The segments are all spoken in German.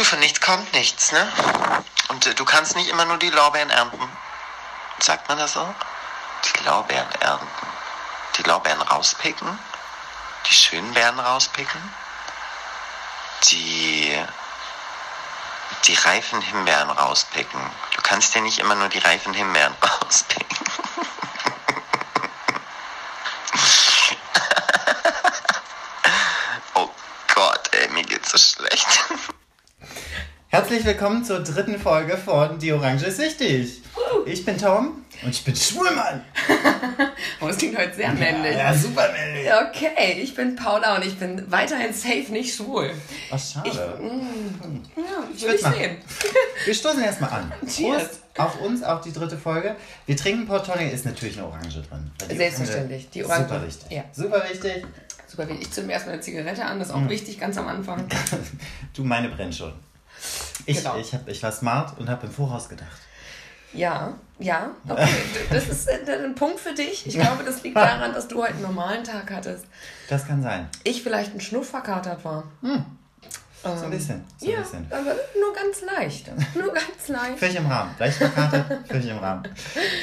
Du, von nichts kommt nichts, ne? Und äh, du kannst nicht immer nur die Lorbeeren ernten. Sagt man das so? Die Lorbeeren ernten. Die Lorbeeren rauspicken. Die schönen Beeren rauspicken. Die, die reifen Himbeeren rauspicken. Du kannst ja nicht immer nur die reifen Himbeeren rauspicken. oh Gott, ey, mir geht's so schlecht. Herzlich willkommen zur dritten Folge von Die Orange ist wichtig. Ich bin Tom und ich bin Schwulmann. Oh, das klingt heute sehr männlich. Ja, super männlich. Okay, ich bin Paula und ich bin weiterhin safe nicht schwul. Ach, schade. Ich, mm, ja, ich will ich mal- sehen. Wir stoßen erstmal an. Cheers. Prost auf uns, auf die dritte Folge. Wir trinken Portonier, ist natürlich eine Orange drin. Die Selbstverständlich. Orange- Die Orange- Super wichtig. Ja. Super wichtig. Super, wie ich zünde mir erstmal eine Zigarette an, das ist auch Mhm. wichtig, ganz am Anfang. Du, meine brennt schon. Ich, Genau. ich, hab, ich war smart und habe im Voraus gedacht. Ja, ja, okay. Das ist äh, ein Punkt für dich. Ich glaube, das liegt daran, dass du heute einen normalen Tag hattest. Das kann sein. Ich vielleicht ein Schnuff verkatert war. So ein bisschen. So ein Ja, bisschen. aber nur ganz leicht. Nur ganz leicht. Völlig im Rahmen. Leicht verkatert, völlig im Rahmen.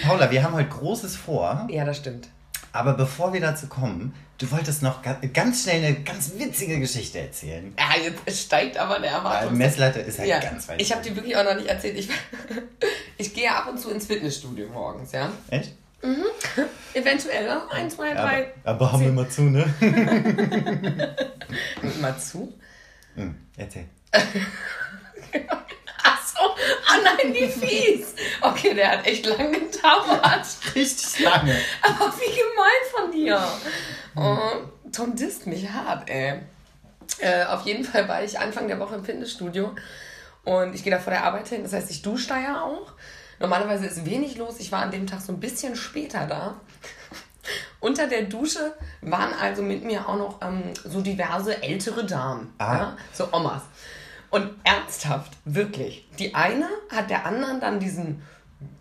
Paula, wir haben heute Großes vor. Ja, das stimmt. Aber bevor wir dazu kommen, du wolltest noch ga- ganz schnell eine ganz witzige Geschichte erzählen. Ja, jetzt steigt aber der Weil Erwartung. Messlatte ist halt Ja, ganz weit. ich habe die wirklich auch noch nicht erzählt. Ich, ich gehe ab und zu ins Fitnessstudio morgens, ja. Echt? Eventuell auch ein, zwei, Aber, drei. aber haben wir mal zu, ne? Mal zu. Hm, erzähl. Ach so, ah nein, wie fies. Okay, der hat echt lang gedauert. Richtig lange. Aber wie gemein von dir. Oh, Tom disst mich hart, ey. Äh, auf jeden Fall war ich Anfang der Woche im Fitnessstudio und ich gehe da vor der Arbeit hin. Das heißt, ich dusche da ja auch. Normalerweise ist wenig los. Ich war an dem Tag so ein bisschen später da. Unter der Dusche waren also mit mir auch noch ähm, so diverse ältere Damen. Ah. Ja? So Omas. Und ernsthaft, wirklich. Die eine hat der anderen dann diesen,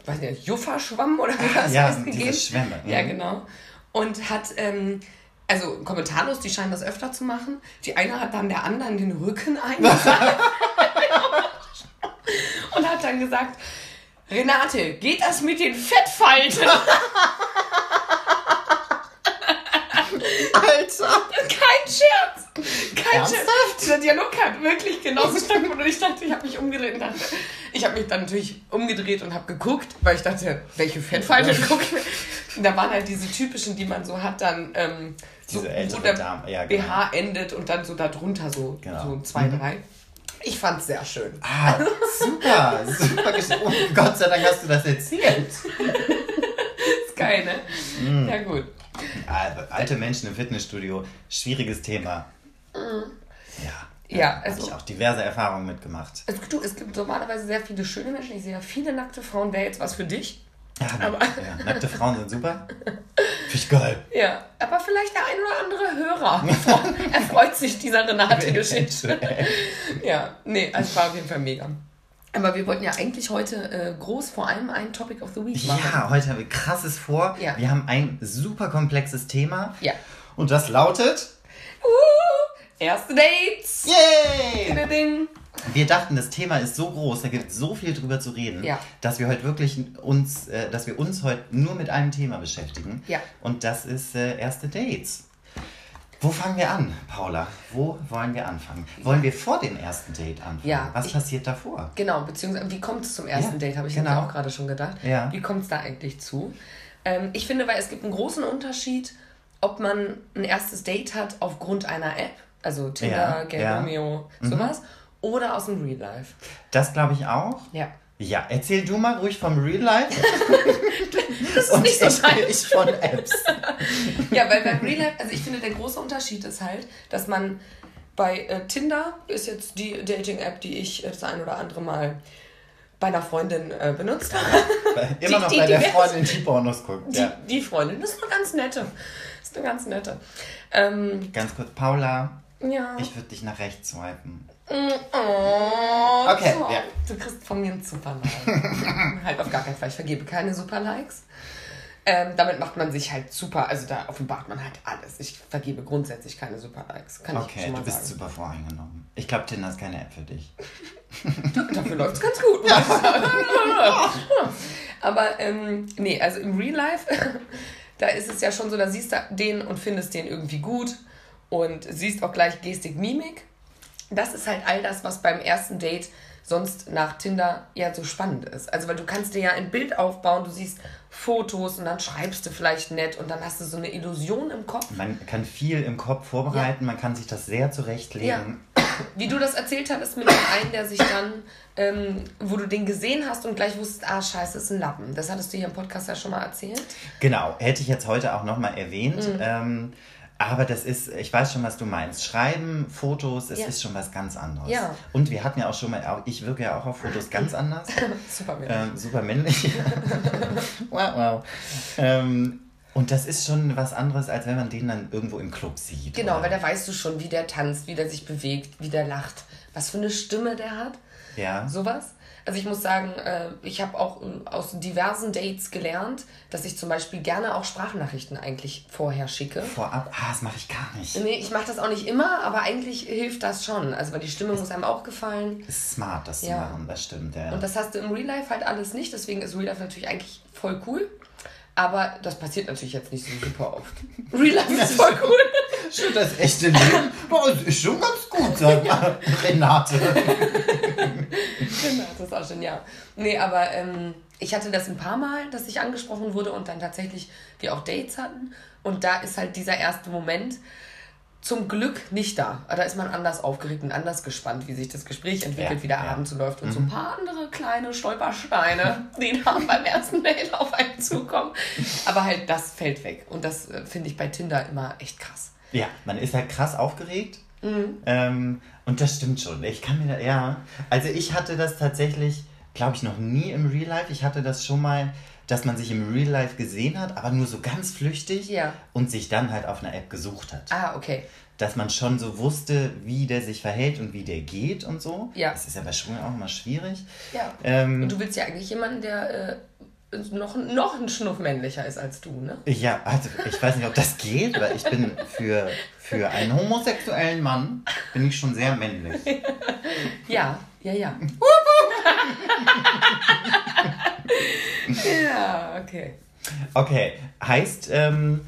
weiß nicht, Juffa-Schwamm oder wie das Ja, heißt, gegeben. Schwämme, Ja, mhm. genau. Und hat, ähm, also kommentarlos, die scheinen das öfter zu machen. Die eine hat dann der anderen den Rücken eingesagt. und hat dann gesagt, Renate, geht das mit den Fettfalten? Alter! Kein Scherz! Kein Ernsthaft? Scherz! Dieser Dialog hat wirklich genauso stattgefunden und ich dachte, ich habe mich umgedreht und dachte, ich habe mich dann natürlich umgedreht und habe geguckt, weil ich dachte, welche Fettfalte gucke ich da waren halt diese typischen, die man so hat, dann ähm, so, Diese ältere wo der Dame, ja, genau. BH endet und dann so darunter so, Genau. so zwei, drei. Ich fand's sehr schön. Ah, super, super. Oh, Gott sei Dank hast du das erzählt. Ist geil, ne? Mhm. Ja, gut. Ah, Alte Menschen im Fitnessstudio, schwieriges Thema. Ja. Ja, Habe also- ich auch diverse Erfahrungen mitgemacht. Es, du, es gibt normalerweise sehr viele schöne Menschen. Ich sehe ja viele nackte Frauen. Wäre jetzt was für dich? Ja, Aber- ja, nackte Frauen sind super. Finde ich geil. Ja, aber vielleicht der ein oder andere Hörer erfreut sich dieser Renate-Geschichte. Ja, nee, also es war auf jeden Fall mega. Aber wir wollten ja eigentlich heute äh, groß vor allem ein Topic of the Week machen. Ja, heute haben wir krasses vor. Ja. Wir haben ein super komplexes Thema. Ja. Und das lautet. Uh, erste Dates. Yay! Ding. Wir dachten, das Thema ist so groß, da gibt es so viel drüber zu reden, Ja. dass wir heute wirklich uns, äh, dass wir uns heute nur mit einem Thema beschäftigen. Ja. Und das ist äh, erste Dates. Wo fangen wir an, Paula? Wo wollen wir anfangen? Wollen wir vor dem ersten Date anfangen? Ja, Was ich- passiert davor? Genau, beziehungsweise wie kommt es zum ersten Ja, Date, habe ich genau. jetzt auch gerade schon gedacht. Ja. Wie kommt es da eigentlich zu? Ähm, ich finde, weil es gibt einen großen Unterschied, ob man ein erstes Date hat aufgrund einer App, also Tinder, Ja, Gay ja. Romeo, sowas, oder aus dem Real Life. Das glaube ich auch. Ja. Ja, erzähl du mal ruhig vom Real Life. Das ist Und nicht so scheiße. ich von Apps. Ja, weil beim Real Life, also ich finde, der große Unterschied ist halt, dass man bei äh, Tinder ist jetzt die Dating-App, die ich äh, das ein oder andere Mal bei einer Freundin äh, benutzt habe. Immer Die- noch die- bei die der Freundin, die Pornos guckt. Die, Ja. die Freundin, das ist eine ganz nette. Das ist eine ganz nette. Ähm, Ganz kurz, Paula, ja. ich würde dich nach rechts swipen. Oh, Okay, Tom, ja. Du kriegst von mir einen Super-Like. halt auf gar keinen Fall. Ich vergebe keine Super-Likes. Ähm, damit macht man sich halt super, also da offenbart man halt alles. Ich vergebe grundsätzlich keine Super-Likes. Kann ich Okay, schon du mal bist sagen. super voreingenommen. Ich glaube, Tinder ist keine App für dich. Dafür läuft es ganz gut. Aber ähm, nee, also im Real Life, da ist es ja schon so, da siehst du den und findest den irgendwie gut und siehst auch gleich Gestik, Mimik. Das ist halt all das, was beim ersten Date sonst nach Tinder ja so spannend ist. Also, weil du kannst dir ja ein Bild aufbauen, du siehst Fotos und dann schreibst du vielleicht nett und dann hast du so eine Illusion im Kopf. Man kann viel im Kopf vorbereiten, ja. man kann sich das sehr zurechtlegen. Ja. Wie du das erzählt hattest mit dem einen, der sich dann, ähm, wo du den gesehen hast und gleich wusstest, ah, scheiße, ist ein Lappen. Das hattest du hier im Podcast ja schon mal erzählt. Genau, hätte ich jetzt heute auch nochmal erwähnt. Mhm. Ähm, aber das ist, ich weiß schon, was du meinst. Schreiben, Fotos, es ja. ist schon was ganz anderes. Ja. Und wir hatten ja auch schon mal, ich wirke ja auch auf Fotos ganz anders. super männlich. Ähm, super männlich. wow, wow. Ähm, und das ist schon was anderes, als wenn man den dann irgendwo im Club sieht. Genau, oder? weil da weißt du schon, wie der tanzt, wie der sich bewegt, wie der lacht, was für eine Stimme der hat. Ja. Sowas. Also ich muss sagen, äh, ich habe auch äh, aus diversen Dates gelernt, dass ich zum Beispiel gerne auch Sprachnachrichten eigentlich vorher schicke. Vorab? Ah, das mache ich gar nicht. Nee, ich mache das auch nicht immer, aber eigentlich hilft das schon. Also weil die Stimme muss einem auch gefallen. Ist smart, das ja. zu machen, das stimmt, ja. Und das hast du im Real Life halt alles nicht, deswegen ist Real Life natürlich eigentlich voll cool. Aber das passiert natürlich jetzt nicht so super oft. Real Life ist voll cool. Schon das echte Leben. Das ist schon ganz gut, sagt ja. Renate. Renate ist auch schon, ja. Nee, aber ähm, ich hatte das ein paar Mal, dass ich angesprochen wurde und dann tatsächlich wir auch Dates hatten. Und da ist halt dieser erste Moment, zum Glück nicht da. Da ist man anders aufgeregt und anders gespannt, wie sich das Gespräch entwickelt, ja, wie der ja. Abend so läuft. Und mhm. so ein paar andere kleine Stolpersteine, die da beim ersten Date auf einen zukommen. Aber halt, das fällt weg. Und das äh, finde ich bei Tinder immer echt krass. Ja, man ist halt krass aufgeregt. Mhm. Ähm, und das stimmt schon. Ich kann mir da, ja. Also ich hatte das tatsächlich, glaube ich, noch nie im Real Life. Ich hatte das schon mal dass man sich im Real Life gesehen hat, aber nur so ganz flüchtig ja. und sich dann halt auf einer App gesucht hat. Ah, okay. Dass man schon so wusste, wie der sich verhält und wie der geht und so. Ja. Das ist ja bei Schwulen auch immer schwierig. Ja. Ähm, und du willst ja eigentlich jemanden, der äh, noch, noch ein Schnuff männlicher ist als du, ne? Ja, also ich weiß nicht, ob das geht, weil ich bin für, für einen homosexuellen Mann bin ich schon sehr männlich. ja, ja, ja. ja, okay. Okay, heißt, ähm,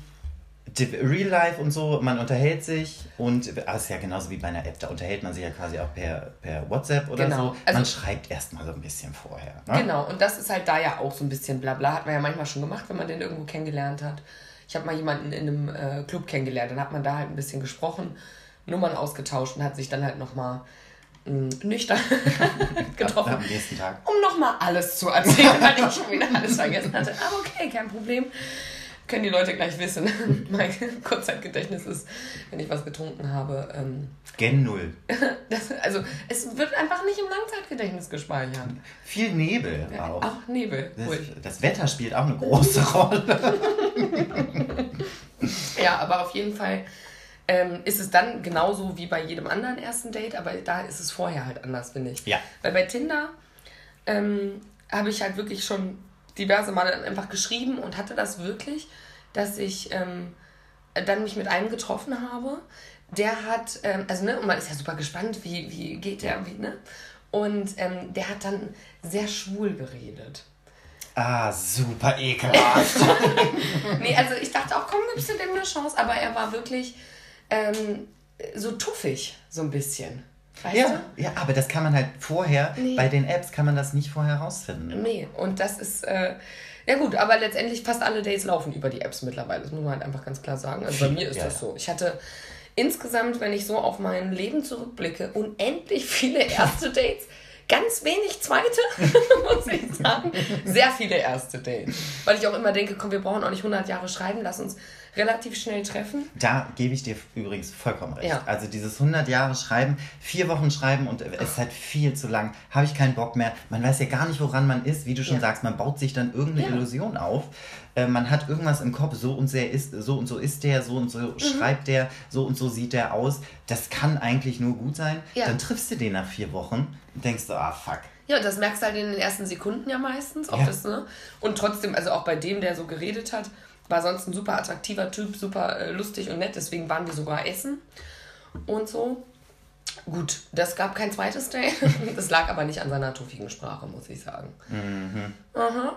Real Life und so, man unterhält sich und ah, ist ja genauso wie bei einer App, da unterhält man sich ja quasi auch per, per WhatsApp oder genau. so. Also, man schreibt erstmal so ein bisschen vorher. Ne? Genau, und das ist halt da ja auch so ein bisschen Blabla, hat man ja manchmal schon gemacht, wenn man den irgendwo kennengelernt hat. Ich habe mal jemanden in einem äh, Club kennengelernt, dann hat man da halt ein bisschen gesprochen, Nummern ausgetauscht und hat sich dann halt nochmal nüchtern getroffen. Am nächsten Tag. Um nochmal alles zu erzählen, weil ich schon wieder alles vergessen hatte. Aber okay, kein Problem. Können die Leute gleich wissen. mein Kurzzeitgedächtnis ist, wenn ich was getrunken habe. Ähm, Gen Null. Das, also, es wird einfach nicht im Langzeitgedächtnis gespeichert. Viel Nebel ja, auch. Auch Nebel. Das, das Wetter spielt auch eine große Rolle. ja, aber auf jeden Fall ähm, ist es dann genauso wie bei jedem anderen ersten Date, aber da ist es vorher halt anders, finde ich. Ja. Weil bei Tinder ähm, habe ich halt wirklich schon diverse Male dann einfach geschrieben und hatte das wirklich, dass ich ähm, dann mich mit einem getroffen habe. Der hat, ähm, also ne, und man ist ja super gespannt, wie, wie geht der, wie, ne? Und ähm, der hat dann sehr schwul geredet. Ah, super ekelhaft. nee, also ich dachte auch, komm, gibst du dem eine Chance, aber er war wirklich ähm, so tuffig, so ein bisschen. Weißt ja, du? ja, aber das kann man halt vorher, nee. bei den Apps kann man das nicht vorher rausfinden. Nee, und das ist, äh, ja gut, aber letztendlich fast alle Dates laufen über die Apps mittlerweile. Das muss man halt einfach ganz klar sagen. Also bei mir ist ja, das so. Ich hatte insgesamt, wenn ich so auf mein Leben zurückblicke, unendlich viele erste Dates. Ganz wenig zweite, muss ich sagen. Sehr viele erste Dates. Weil ich auch immer denke, komm, wir brauchen auch nicht 100 Jahre schreiben, lass uns relativ schnell treffen. Da gebe ich dir übrigens vollkommen recht. Ja. Also dieses 100 Jahre Schreiben, vier Wochen Schreiben und es ist halt viel zu lang. Habe ich keinen Bock mehr. Man weiß ja gar nicht, woran man ist. Wie du schon ja. sagst, man baut sich dann irgendeine ja. Illusion auf. Äh, man hat irgendwas im Kopf, so und, sehr ist, so und so ist der, so und so mhm. schreibt der, so und so sieht der aus. Das kann eigentlich nur gut sein. Dann triffst du den nach vier Wochen und denkst du, ah fuck. Ja, das merkst du halt in den ersten Sekunden ja meistens. Ob das, ne? Und trotzdem, also auch bei dem, der so geredet hat, war sonst ein super attraktiver Typ, super äh, lustig und nett, deswegen waren wir sogar essen und so. Gut, das gab kein zweites Date. Das lag aber nicht an seiner tuffigen Sprache, muss ich sagen. Mhm. Aha.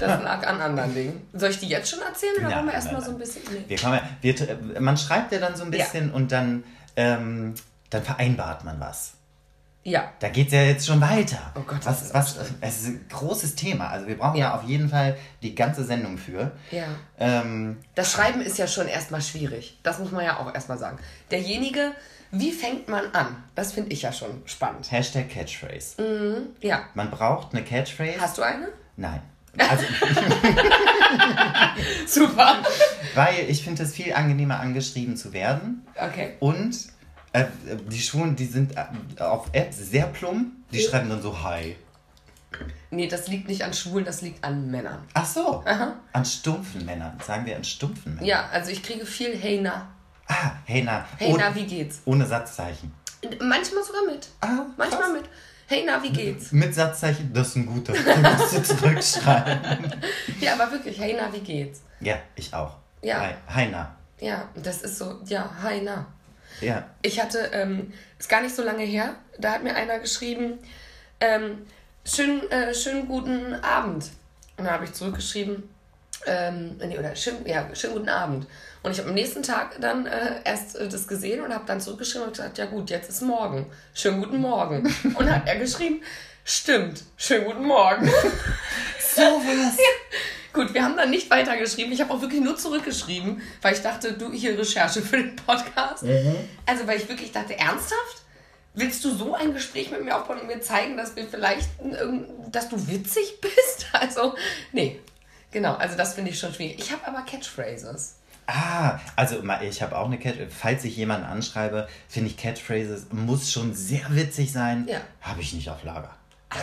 Das lag an anderen Dingen. Soll ich die jetzt schon erzählen oder wollen wir erstmal so ein bisschen. Nee. Wir kommen, wir, man schreibt ja dann so ein bisschen ja. und dann, ähm, dann vereinbart man was. Ja. Da geht es ja jetzt schon weiter. Oh Gott, was, ist was, es ist ein großes Thema. Also wir brauchen ja. ja auf jeden Fall die ganze Sendung für. Ja. Ähm, das Schreiben ist ja schon erstmal schwierig. Das muss man ja auch erstmal sagen. Derjenige, wie fängt man an? Das finde ich ja schon spannend. Hashtag Catchphrase. Mhm, ja. Man braucht eine Catchphrase. Hast du eine? Nein. Also, Super. Weil ich finde es viel angenehmer, angeschrieben zu werden. Okay. Und äh, die Schulen, die sind äh, auf Apps sehr plump. Die schreiben dann so Hi. Nee, das liegt nicht an Schwulen, das liegt an Männern. Ach so. Aha. An stumpfen Männern. Sagen wir an stumpfen Männern. Ja, also ich kriege viel Hey na. Ah, Hey na. Hey na, wie geht's? Ohne Satzzeichen. Manchmal sogar mit. Ah, Manchmal krass. mit. Hey na, wie geht's? Mit Satzzeichen, das ist ein guter. Den musst du zurückschreiben. ja, aber wirklich, hey na, wie geht's? Ja, ich auch. Ja. Hi, hi na. Ja, das ist so, ja, hi na. Ja. Ich hatte, ähm, ist gar nicht so lange her, da hat mir einer geschrieben, ähm, schönen, äh, schönen guten Abend. Und da habe ich zurückgeschrieben, ähm, nee, oder schön, ja, schönen guten Abend. Und ich habe am nächsten Tag dann äh, erst äh, das gesehen und habe dann zurückgeschrieben und gesagt, ja gut, jetzt ist morgen. Schönen guten Morgen. Und hat er geschrieben, stimmt, schönen guten Morgen. so was. Ja. Gut, wir haben dann nicht weitergeschrieben. Ich habe auch wirklich nur zurückgeschrieben, weil ich dachte, du hier Recherche für den Podcast. Mhm. Also, weil ich wirklich dachte, ernsthaft? Willst du so ein Gespräch mit mir aufbauen und mir zeigen, dass wir vielleicht, dass du witzig bist? Also, nee. Genau, also das finde ich schon schwierig. Ich habe aber Catchphrases. Ah, also ich habe auch eine Catchphrase. Falls ich jemanden anschreibe, finde ich Catchphrases muss schon sehr witzig sein. Ja. Habe ich nicht auf Lager.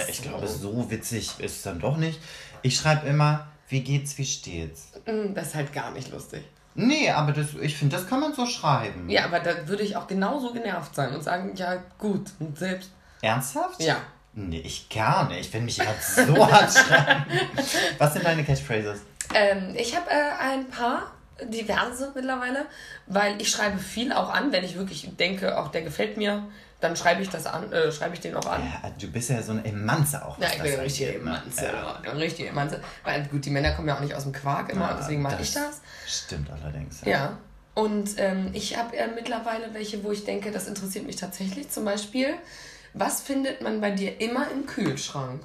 Ich so. glaube, so witzig ist es dann doch nicht. Ich schreibe immer, wie geht's, wie steht's? Mm, das ist halt gar nicht lustig. Nee, aber das, ich finde, das kann man so schreiben. Ja, aber da würde ich auch genauso genervt sein und sagen, ja gut, und selbst. Ernsthaft? Ja. Nee, ich gar nicht. Ich finde mich immer so hart schreiben. Was sind deine Catchphrases? Ähm, ich habe äh, ein paar, diverse mittlerweile, weil ich schreibe viel auch an, wenn ich wirklich denke, auch der gefällt mir dann schreibe ich das an, äh, schreibe ich den auch an. Ja, du bist ja so ein Emanze auch. Ja, ich bin eine richtige Emanze. Ja. Eine richtige Emanze. Weil gut, die Männer kommen ja auch nicht aus dem Quark immer, ja, deswegen mache ich das. Stimmt allerdings. Ja. ja. Und ähm, ich habe äh, mittlerweile welche, wo ich denke, das interessiert mich tatsächlich. Zum Beispiel, was findet man bei dir immer im Kühlschrank?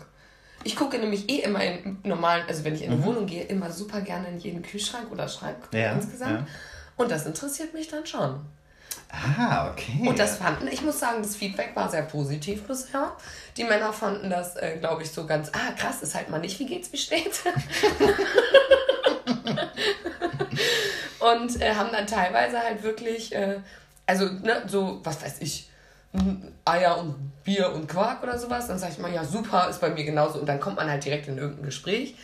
Ich gucke nämlich eh immer in normalen, also wenn ich in eine mhm. Wohnung gehe, immer super gerne in jeden Kühlschrank oder Schrank ja, insgesamt. Und das interessiert mich dann schon. Ah, okay. Und das fanden, ich muss sagen, das Feedback war sehr positiv bisher. Die Männer fanden das, äh, glaube ich, so ganz, ah, krass, ist halt mal nicht, wie geht's, wie steht's? und äh, haben dann teilweise halt wirklich, äh, also, ne, so, was weiß ich, Eier und Bier und Quark oder sowas. Dann sage ich mal, ja, super, ist bei mir genauso. Und dann kommt man halt direkt in irgendein Gespräch.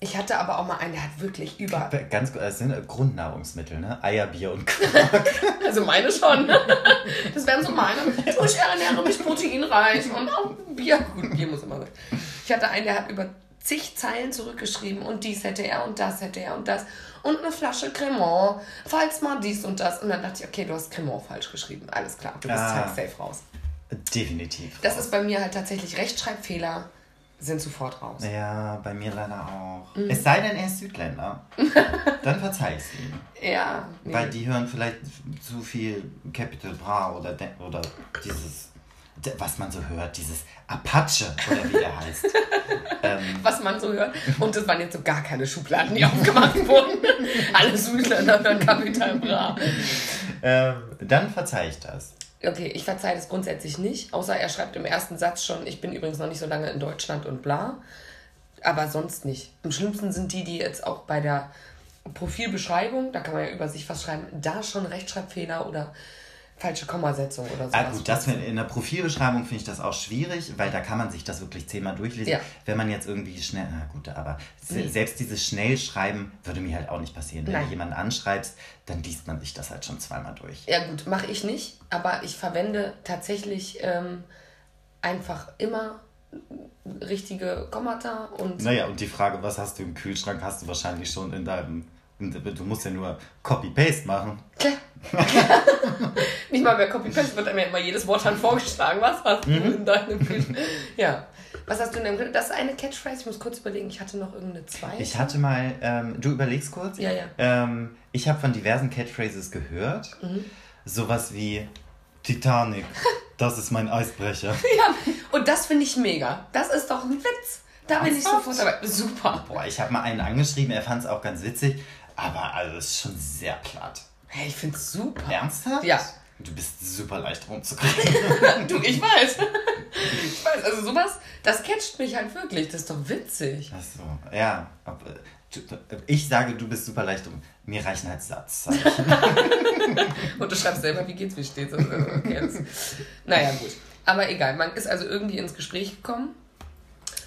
Ich hatte aber auch mal einen, der hat wirklich über. Ganz gut, das sind Grundnahrungsmittel, ne? Eier, Bier und Quark. also meine schon. Das wären so meine. Ich ernähre mich proteinreich und auch Bier. Gut, Bier muss immer sein. Ich hatte einen, der hat über zig Zeilen zurückgeschrieben und dies hätte er und das hätte er und das. Und eine Flasche Cremant, falls mal dies und das. Und dann dachte ich, okay, du hast Cremant falsch geschrieben. Alles klar, du bist ah, halt safe raus. Definitiv. Das ist bei mir halt tatsächlich Rechtschreibfehler sind sofort raus. Ja, bei mir leider auch. Mhm. Es sei denn, er ist Südländer. Dann verzeih ich ihm. Ja. Nee. Weil die hören vielleicht zu viel Capital Bra oder, oder dieses, was man so hört, dieses Apache oder wie der heißt. ähm. Was man so hört. Und das waren jetzt so gar keine Schubladen, die aufgemacht wurden. Alle Südländer hören Capital Bra. Ähm, dann verzeih ich das. Okay, ich verzeihe das grundsätzlich nicht, außer er schreibt im ersten Satz schon, ich bin übrigens noch nicht so lange in Deutschland und bla. Aber sonst nicht. Am schlimmsten sind die, die jetzt auch bei der Profilbeschreibung, da kann man ja über sich was schreiben, da schon Rechtschreibfehler oder falsche Kommasetzung oder so. Ah, gut, das in der Profilbeschreibung finde ich das auch schwierig, weil da kann man sich das wirklich zehnmal durchlesen. Ja. Wenn man jetzt irgendwie schnell, na gut, aber nee. selbst dieses Schnellschreiben würde mir halt auch nicht passieren. Wenn Nein. du jemanden anschreibst, dann liest man sich das halt schon zweimal durch. Ja gut, mache ich nicht, aber ich verwende tatsächlich ähm, einfach immer richtige Kommata und... Naja, und die Frage, was hast du im Kühlschrank, hast du wahrscheinlich schon in deinem Du musst ja nur Copy-Paste machen. Klar. Nicht mal mehr Copy-Paste, wird einem ja immer jedes Wort dann vorgeschlagen. Was hast du mhm. in deinem Bild? Ja. Was hast du in deinem? Das ist eine Catchphrase. Ich muss kurz überlegen. Ich hatte noch irgendeine zweite. Ich hatte mal, ähm, du überlegst kurz. Ja, ja. Ähm, ich habe von diversen Catchphrases gehört. Mhm. Sowas wie Titanic, das ist mein Eisbrecher. ja, und das finde ich mega. Das ist doch ein Witz. Da bin ich sofort dabei. Super. Boah, ich habe mal einen angeschrieben, er fand es auch ganz witzig. Aber also ist schon sehr platt. Hey, ich find's super. Ernsthaft? Ja. Du bist super leicht rumzukriegen. du, ich weiß. ich weiß, also sowas, das catcht mich halt wirklich. Das ist doch witzig. Ach so, ja. Ich sage, du bist super leicht um. Mir reichen halt Satz. Und du schreibst selber, wie geht's, wie steht's. Also, okay, naja, gut. Aber egal, man ist also irgendwie ins Gespräch gekommen.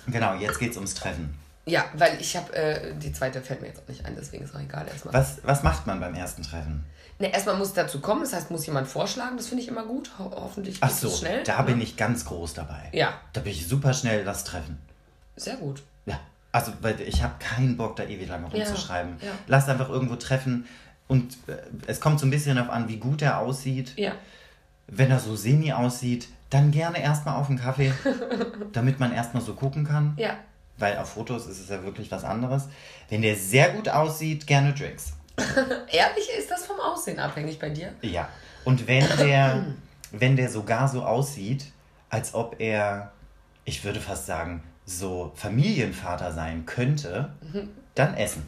Genau, jetzt geht's ums Treffen. Ja, weil ich habe, äh, die zweite fällt mir jetzt auch nicht ein, deswegen ist auch egal erstmal. Was, was macht man beim ersten Treffen? Ne, erstmal muss es dazu kommen, das heißt, muss jemand vorschlagen, das finde ich immer gut. Ho hoffentlich geht so, schnell. Da ne? bin ich ganz groß dabei. Ja. Da bin ich super schnell das Treffen. Sehr gut. Ja. Also, weil ich habe keinen Bock, da ewig lange rumzuschreiben. Ja, ja. Lass einfach irgendwo treffen und äh, es kommt so ein bisschen darauf an, wie gut er aussieht. Ja. Wenn er so semi aussieht, dann gerne erstmal auf einen Kaffee, damit man erstmal so gucken kann. Ja weil auf Fotos ist es ja wirklich was anderes. Wenn der sehr gut aussieht, gerne Drinks. Ehrlich, ist das vom Aussehen abhängig bei dir? Ja. Und wenn der, wenn der sogar so aussieht, als ob er, ich würde fast sagen, so Familienvater sein könnte, dann essen.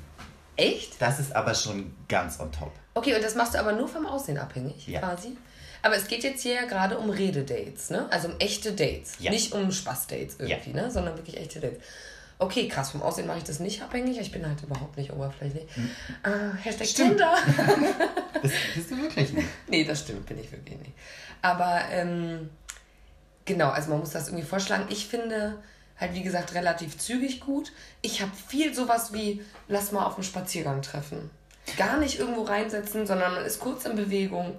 Echt? Das ist aber schon ganz on top. Okay, und das machst du aber nur vom Aussehen abhängig, ja. quasi? Aber es geht jetzt hier ja gerade um Rededates, ne? Also um echte Dates. Ja. Nicht um Spaßdates irgendwie, ja. ne? Sondern wirklich echte Dates. Okay, krass, vom Aussehen mache ich das nicht abhängig. Ich bin halt überhaupt nicht oberflächlich. Mhm. Äh, Hashtag stimmt. Tinder. das bist du wirklich nicht. Nee, das stimmt, bin ich wirklich nicht. Aber ähm, genau, also man muss das irgendwie vorschlagen. Ich finde halt, wie gesagt, relativ zügig gut. Ich habe viel sowas wie, lass mal auf einen Spaziergang treffen. Gar nicht irgendwo reinsetzen, sondern man ist kurz in Bewegung.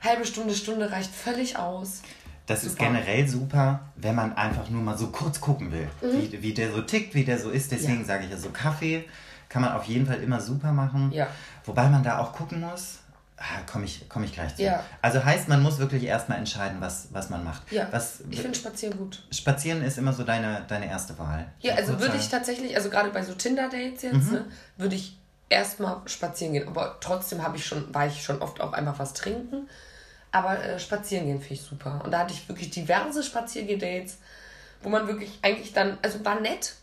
Halbe Stunde, Stunde reicht völlig aus. Das super. ist generell super, wenn man einfach nur mal so kurz gucken will, mhm. wie, wie der so tickt, wie der so ist. Deswegen ja. sage ich ja so, Kaffee kann man auf jeden Fall immer super machen. Ja. Wobei man da auch gucken muss, ah, komme ich, komm ich gleich zu. Ja. Also heißt, man muss wirklich erstmal entscheiden, was, was man macht. Ja, was, ich finde Spazieren gut. Spazieren ist immer so deine, deine erste Wahl. Ja, also würde ich tatsächlich, also gerade bei so Tinder-Dates jetzt, mhm. ne, würde ich erstmal spazieren gehen. Aber trotzdem habe ich schon, war ich schon oft auch einfach was trinken. Aber äh, spazieren gehen finde ich super. Und da hatte ich wirklich diverse Spaziergedates, wo man wirklich eigentlich dann, also war nett,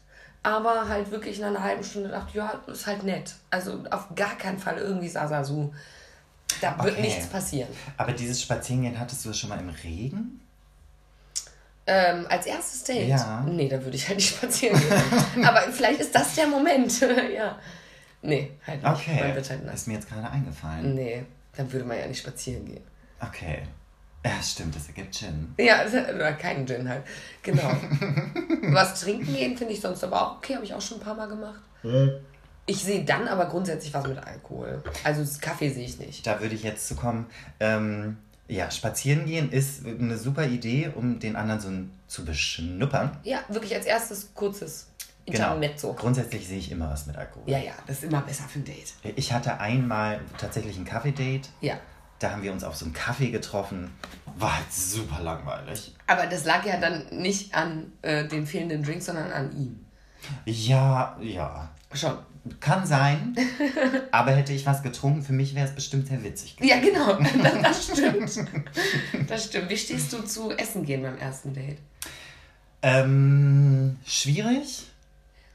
aber halt wirklich nach einer halben Stunde dachte, ja, ist halt nett. Also auf gar keinen Fall irgendwie Sasasu. Da okay. wird nichts passieren. Aber dieses Spazierengehen hattest du das schon mal im Regen? Ähm, als erstes Date? Ja. Nee, da würde ich halt nicht spazieren gehen. aber vielleicht ist das der Moment. ja. Nee, halt nicht. Okay. Halt nass. Ist mir jetzt gerade eingefallen. Nee, dann würde man ja nicht spazieren gehen. Okay. Ja, stimmt, das ergibt Gin. Ja, oder keinen Gin halt. Genau. was trinken gehen finde ich sonst aber auch okay, habe ich auch schon ein paar Mal gemacht. Hm. Ich sehe dann aber grundsätzlich was mit Alkohol. Also Kaffee sehe ich nicht. Da würde ich jetzt zu kommen. Ähm, ja, spazieren gehen ist eine super Idee, um den anderen so zu beschnuppern. Ja, wirklich als erstes kurzes genau. Intermezzo. Grundsätzlich sehe ich immer was mit Alkohol. Ja, ja, das ist immer besser für ein Date. Ich hatte einmal tatsächlich ein Kaffee-Date. Ja. Da haben wir uns auf so einen Kaffee getroffen. War halt super langweilig. Aber das lag ja dann nicht an äh, den fehlenden Drinks, sondern an ihm. Ja, ja. Schon. Kann sein, aber hätte ich was getrunken, für mich wäre es bestimmt sehr witzig gewesen. Ja, genau, das, das stimmt. Das stimmt. Wie stehst du zu Essen gehen beim ersten Date? Ähm, schwierig.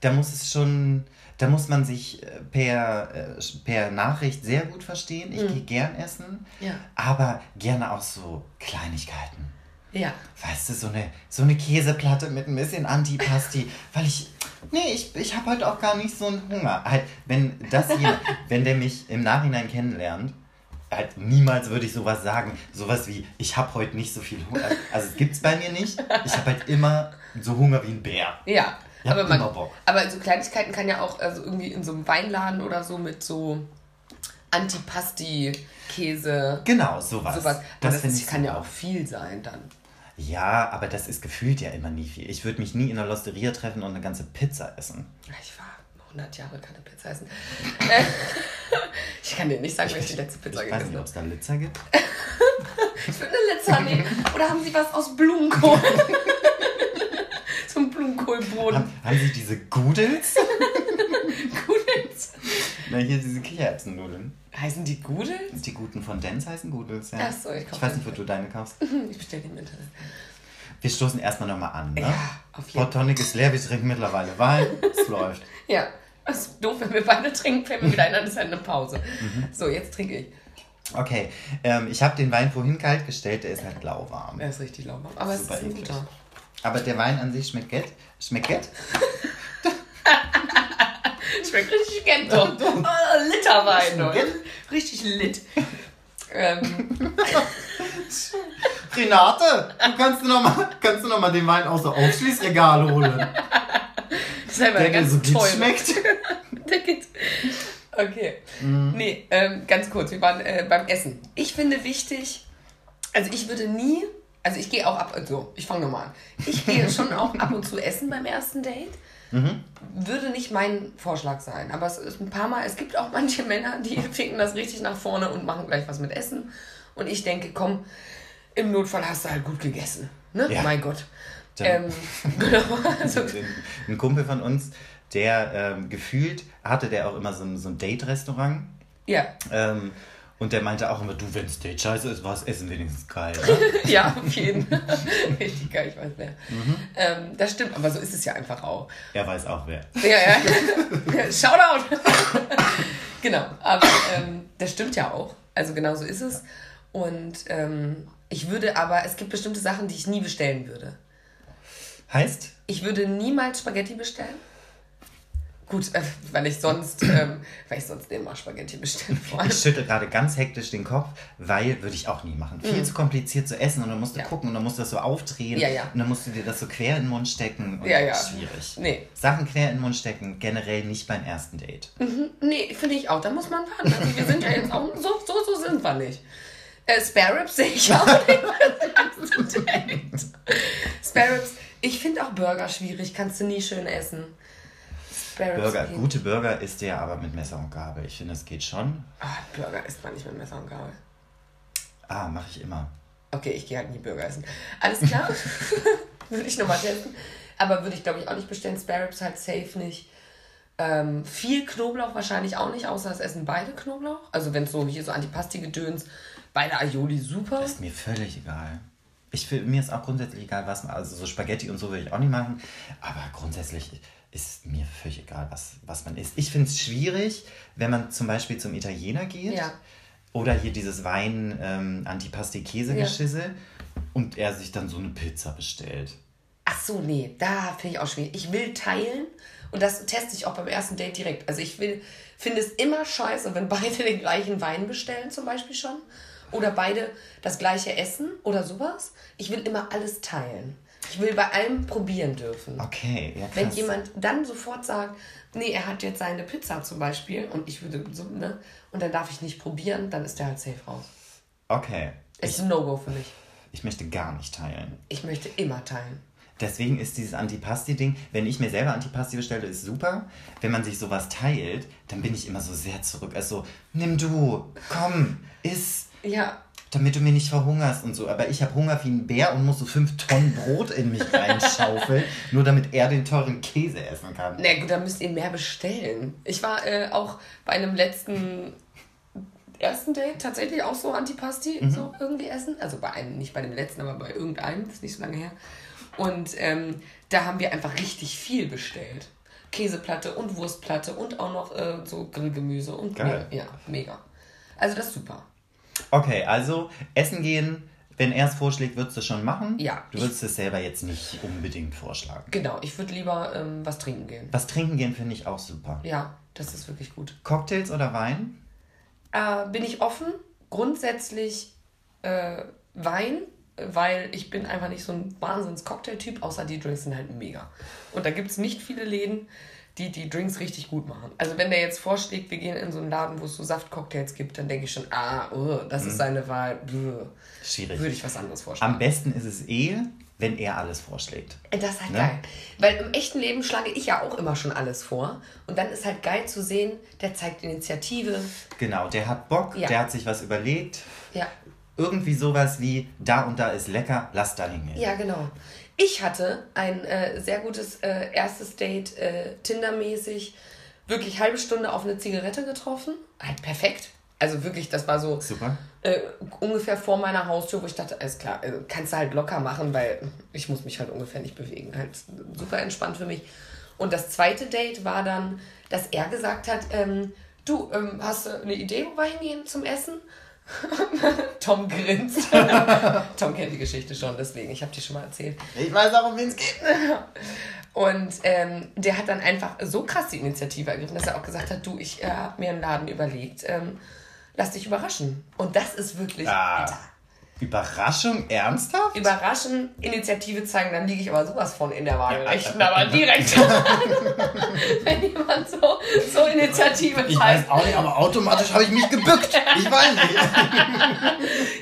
Da muss es schon, da muss man sich äh, per, äh, per Nachricht sehr gut verstehen. Ich mhm. gehe gern essen, ja. aber gerne auch so Kleinigkeiten. Ja. Weißt du, so eine, so eine Käseplatte mit ein bisschen Antipasti, weil ich, nee, ich, ich habe heute auch gar nicht so einen Hunger. Halt, wenn das hier, wenn der mich im Nachhinein kennenlernt, halt niemals würde ich sowas sagen. Sowas wie, ich habe heute nicht so viel Hunger. Also es gibt es bei mir nicht. Ich habe halt immer so Hunger wie ein Bär. Ja. Ja, aber, man, aber so Kleinigkeiten kann ja auch also irgendwie in so einem Weinladen oder so mit so Antipasti-Käse. Genau, sowas. sowas. Das, das kann ja auch viel sein dann. Ja, aber das ist gefühlt ja immer nie viel. Ich würde mich nie in einer Losteria treffen und eine ganze Pizza essen. Ich war 100 Jahre keine Pizza essen. Ich kann dir nicht sagen, welche die letzte Pizza ich gegessen habe. Ich weiß nicht, ob es da Litzer gibt. ich will eine Litzer nehmen. Oder haben sie was aus Blumenkohl? Blumenkohlboden. Haben, haben sie diese Gudels? Gudels? Na, hier diese Kichererbsennudeln. Heißen die Gudels? Die guten von Dens heißen Gudels, ja. Ach so, ich, ich weiß nicht, wo du deine kaufst. ich bestelle die im Internet. Wir stoßen erstmal nochmal an, ne? Ja, auf jeden Fall. Tonic ist leer, wir trinken mittlerweile Wein. Es läuft. Ja, das ist doof, wenn wir beide trinken, fällt mir wieder ein, das ist halt eine Pause. Mhm. So, jetzt trinke ich. Okay, ähm, ich habe den Wein vorhin kalt gestellt, der ist halt lauwarm. Er ist richtig lauwarm, aber Super es ist ein eklig. guter. Aber der Wein an sich schmeckt? Schmeckt? Schmeckt richtig gento. Oh, Literwein. Richtig lit. Ähm, Renate, du kannst du noch mal, kannst du noch mal den Wein aus der Aufschließregal holen. selber Der ganz so gut schmeckt. Der geht. Okay. Mhm. Nee, ähm, ganz kurz, wir waren äh, beim Essen. Ich finde wichtig, also ich würde nie, also ich gehe auch ab, also ich fange nochmal an. Ich gehe schon auch ab und zu essen beim ersten Date. Mhm. Würde nicht mein Vorschlag sein, aber es ist ein paar Mal, es gibt auch manche Männer, die ficken das richtig nach vorne und machen gleich was mit Essen. Und ich denke, komm, im Notfall hast du halt gut gegessen. Ne? Ja. Mein Gott. Ähm, genau. Also, Ein Kumpel von uns, der ähm, gefühlt hatte der auch immer so ein, so ein Date-Restaurant. ja, Ähm, und der meinte auch immer, du, wenn es Date scheiße ist, war das Essen wenigstens geil. Ne? ja, auf jeden Fall. Richtig geil, ich weiß wer. Mhm. Ähm, das stimmt, aber so ist es ja einfach auch. er weiß auch wer. Ja, ja. Shoutout! genau, aber ähm, das stimmt ja auch. Also genau so ist es. Und ähm, ich würde aber, es gibt bestimmte Sachen, die ich nie bestellen würde. Heißt, Ich würde niemals Spaghetti bestellen. Gut, äh, weil ich sonst, ähm, weil ich sonst immer Spaghetti bestelle. Ich schüttel gerade ganz hektisch den Kopf, weil würde ich auch nie machen. Viel zu kompliziert zu essen und dann musst du Mhm. Ja. gucken und dann musst du das so aufdrehen Ja, ja. und dann musst du dir das so quer in den Mund stecken und Ja, ja. schwierig. Nee. Sachen quer in den Mund stecken, generell nicht beim ersten Date. Nee, finde ich auch. Da muss man warten. Also wir sind ja jetzt auch, so, so, so sind wir nicht. Äh, Spare Ribs sehe ich auch nicht beim ersten Date. Spare Ribs, ich finde auch Burger schwierig, kannst du nie schön essen. Ribs Burger, gehen. gute Burger isst ihr aber mit Messer und Gabel. Ich finde, es geht schon. Ah, Burger isst man nicht mit Messer und Gabel. Ah, mache ich immer. Okay, ich gehe halt nie Burger essen. Alles klar. würde ich nochmal testen. Aber würde ich, glaube ich, auch nicht bestellen. Spare Ribs halt safe nicht. Ähm, viel Knoblauch wahrscheinlich auch nicht, außer es essen beide Knoblauch. Also wenn es so hier so Antipasti-Gedöns, beide Aioli super. Ist mir völlig egal. Ich mir ist auch grundsätzlich egal, was man, also so Spaghetti und so will ich auch nicht machen, aber grundsätzlich ist mir völlig egal, was, was man isst. Ich finde es schwierig, wenn man zum Beispiel zum Italiener geht Ja. oder hier dieses Wein ähm, Antipasti-Käse-Geschisse und er sich dann so eine Pizza bestellt. Ach so, nee, da finde ich auch schwierig. Ich will teilen und das teste ich auch beim ersten Date direkt. Also ich will, finde es immer scheiße, wenn beide den gleichen Wein bestellen, zum Beispiel schon. Oder beide das gleiche essen oder sowas. Ich will immer alles teilen. Ich will bei allem probieren dürfen. Okay, ja krass. Wenn jemand dann sofort sagt, nee, er hat jetzt seine Pizza zum Beispiel und ich würde so, ne, und dann darf ich nicht probieren, dann ist der halt safe raus. Okay, Ist ein No-Go für mich. ich möchte gar nicht teilen. Ich möchte immer teilen. Deswegen ist dieses Antipasti-Ding, wenn ich mir selber Antipasti bestelle, ist super. Wenn man sich sowas teilt, dann bin ich immer so sehr zurück. Also, nimm du, komm, iss, Ja, damit du mir nicht verhungerst und so. Aber ich habe Hunger wie ein Bär und muss so fünf Tonnen Brot in mich reinschaufeln, nur damit er den teuren Käse essen kann. Na gut, dann müsst ihr mehr bestellen. Ich war äh, auch bei einem letzten ersten Date tatsächlich auch so Antipasti so irgendwie essen. Also bei einem, nicht bei dem letzten, aber bei irgendeinem, das ist nicht so lange her. Und ähm, da haben wir einfach richtig viel bestellt. Käseplatte und Wurstplatte und auch noch äh, so Grillgemüse und Geil. ja, mega. Also das ist super. Okay, also essen gehen, wenn er es vorschlägt, würdest du schon machen? Ja. Du würdest es selber jetzt nicht unbedingt vorschlagen. Genau, ich würde lieber ähm, was trinken gehen. Was trinken gehen finde ich auch super. Ja, das ist wirklich gut. Cocktails oder Wein? Äh, bin ich offen. Grundsätzlich äh, Wein, weil ich bin einfach nicht so ein Wahnsinns-Cocktail-Typ, außer die Drinks sind halt mega. Und da gibt es nicht viele Läden, die die Drinks richtig gut machen. Also wenn der jetzt vorschlägt, wir gehen in so einen Laden, wo es so Saftcocktails gibt, dann denke ich schon, ah, oh, das ist seine Wahl. Bäh. Schwierig. Würde ich was anderes vorschlagen. Am besten ist es eh, wenn er alles vorschlägt. Das ist halt ne? geil. Weil im echten Leben schlage ich ja auch immer schon alles vor. Und dann ist halt geil zu sehen, der zeigt Initiative. Genau, der hat Bock, ja. der hat sich was überlegt. Ja. Irgendwie sowas wie, da und da ist lecker, lass da hingehen. Ja, genau. Ich hatte ein äh, sehr gutes äh, erstes Date, äh, Tinder-mäßig, wirklich halbe Stunde auf eine Zigarette getroffen. Halt perfekt. Also wirklich, das war so Super. Äh, ungefähr vor meiner Haustür, wo ich dachte, alles klar, also kannst du halt locker machen, weil ich muss mich halt ungefähr nicht bewegen. Halt super entspannt für mich. Und das zweite Date war dann, dass er gesagt hat, ähm, du, ähm, hast du eine Idee, wo wir hingehen zum Essen? Tom grinst. Tom kennt die Geschichte schon, deswegen, ich habe die schon mal erzählt. Ich weiß auch, um wen es geht. Und ähm, der hat dann einfach so krass die Initiative ergriffen, dass er auch gesagt hat, du, ich äh, habe mir einen Laden überlegt, ähm, lass dich überraschen. Und das ist wirklich, ah. Alter, Überraschung? Ernsthaft? Überraschen, Initiative zeigen, dann liege ich aber sowas von in der Waagerechten, ja, aber direkt. Wenn jemand so, so Initiative zeigt. Ich weiß auch nicht, aber automatisch habe ich mich gebückt. Ich weiß nicht.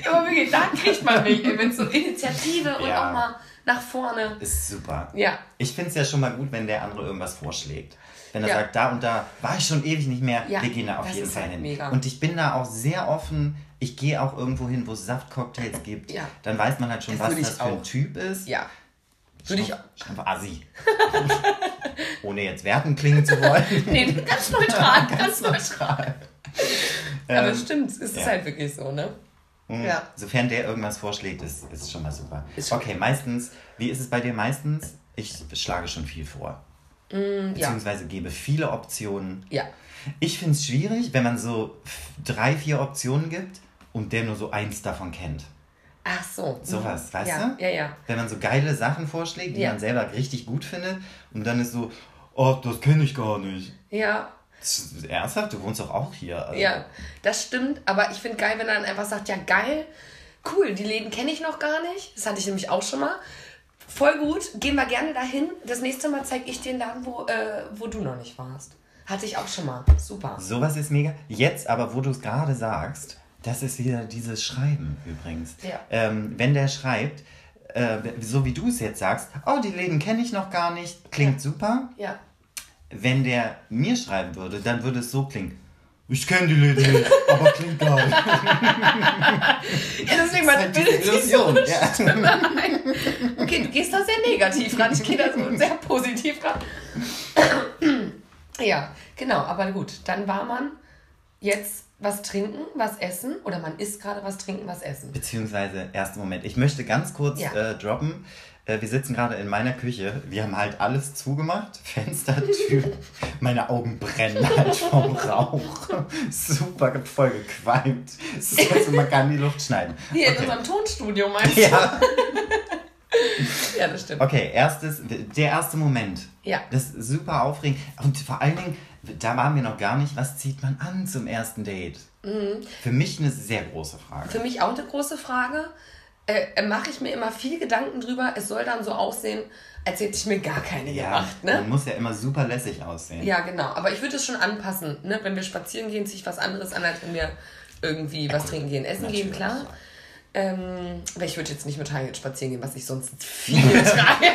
ja, aber wirklich, da kriegt man mich, wenn so Initiative und ja. auch mal nach vorne. Ist super. Ja. Ich finde es ja schon mal gut, wenn der andere irgendwas vorschlägt. Wenn er ja. sagt, da und da war ich schon ewig nicht mehr, ja, wir gehen da auf jeden Fall halt hin. Mega. Und ich bin da auch sehr offen. Ich gehe auch irgendwo hin, wo es Saftcocktails gibt. Ja. Dann weiß man halt schon, das was das für ein Typ ist. Ja. Würde ich einfach Assi. Ohne jetzt werten klingen zu wollen. nee, ganz neutral, ganz neutral. Aber ähm, stimmt, es ist ja. halt wirklich so, ne? Mhm. Ja. Sofern der irgendwas vorschlägt, ist, ist schon mal super. Ist okay, meistens, wie ist es bei dir meistens? Ich schlage schon viel vor. Mm, beziehungsweise ja. gebe viele Optionen. Ja. Ich finde es schwierig, wenn man so drei, vier Optionen gibt und der nur so eins davon kennt. Ach so. Sowas, mhm. weißt ja, du? Ja, ja. Wenn man so geile Sachen vorschlägt, die ja. man selber richtig gut findet und dann ist so, oh, das kenne ich gar nicht. Ja. ernsthaft? Du wohnst doch auch hier. Also. Ja, das stimmt, aber ich finde geil, wenn er dann einfach sagt, ja geil, cool, die Läden kenne ich noch gar nicht. Das hatte ich nämlich auch schon mal. Voll gut, gehen wir gerne dahin. Das nächste Mal zeige ich dir den Laden, wo, äh, wo du noch nicht warst. Hatte ich auch schon mal. Super. Sowas ist mega. Jetzt aber, wo du es gerade sagst, das ist wieder dieses Schreiben übrigens. Ja. Ähm, wenn der schreibt, äh, so wie du es jetzt sagst, oh, die Läden kenne ich noch gar nicht, klingt ja. super. Ja. Wenn der mir schreiben würde, dann würde es so klingen. Ich kenne die Läden nicht, aber klingt geil. ja, deswegen meine halt Illusion. Ja. Okay, du gehst da sehr negativ ran. Ich gehe da so sehr positiv ran. ja, genau, aber gut. Dann war man jetzt was trinken, was essen oder man isst gerade was trinken, was essen. Beziehungsweise, ersten Moment. Ich möchte ganz kurz ja. äh, droppen. Äh, wir sitzen gerade in meiner Küche. Wir haben halt alles zugemacht. Fenster, Tür. Meine Augen brennen halt vom Rauch. Super voll gequalmt. Es ist also, man kann die Luft schneiden. Hier okay. in unserem Tonstudio meinst du? Ja. ja, das stimmt. Okay, erstes, der erste Moment. Ja. Das ist super aufregend. Und vor allen Dingen, da waren wir noch gar nicht, was zieht man an zum ersten Date? Mhm. Für mich eine sehr große Frage. Für mich auch eine große Frage. Äh, äh, Mache ich mir immer viel Gedanken drüber. Es soll dann so aussehen, als hätte ich mir gar keine ja, gemacht. Ne? Man muss ja immer super lässig aussehen. Ja, genau. Aber ich würde es schon anpassen. Ne? Wenn wir spazieren gehen, ziehe ich was anderes an, als wenn wir irgendwie ja, was trinken gehen, essen Natürlich. gehen, klar. Ähm, weil ich würde jetzt nicht mit High spazieren gehen, was ich sonst viel trage.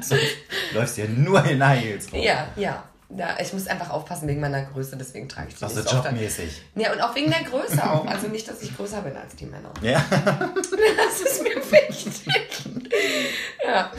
sonst läufst du ja nur in High Heels rum. Ja, ja. Ja, ich muss einfach aufpassen wegen meiner Größe, deswegen trage ich die also nicht so jobmäßig. Ja, und auch wegen der Größe auch. Also nicht, dass ich größer bin als die Männer. Ja. Das ist mir wichtig. Ja.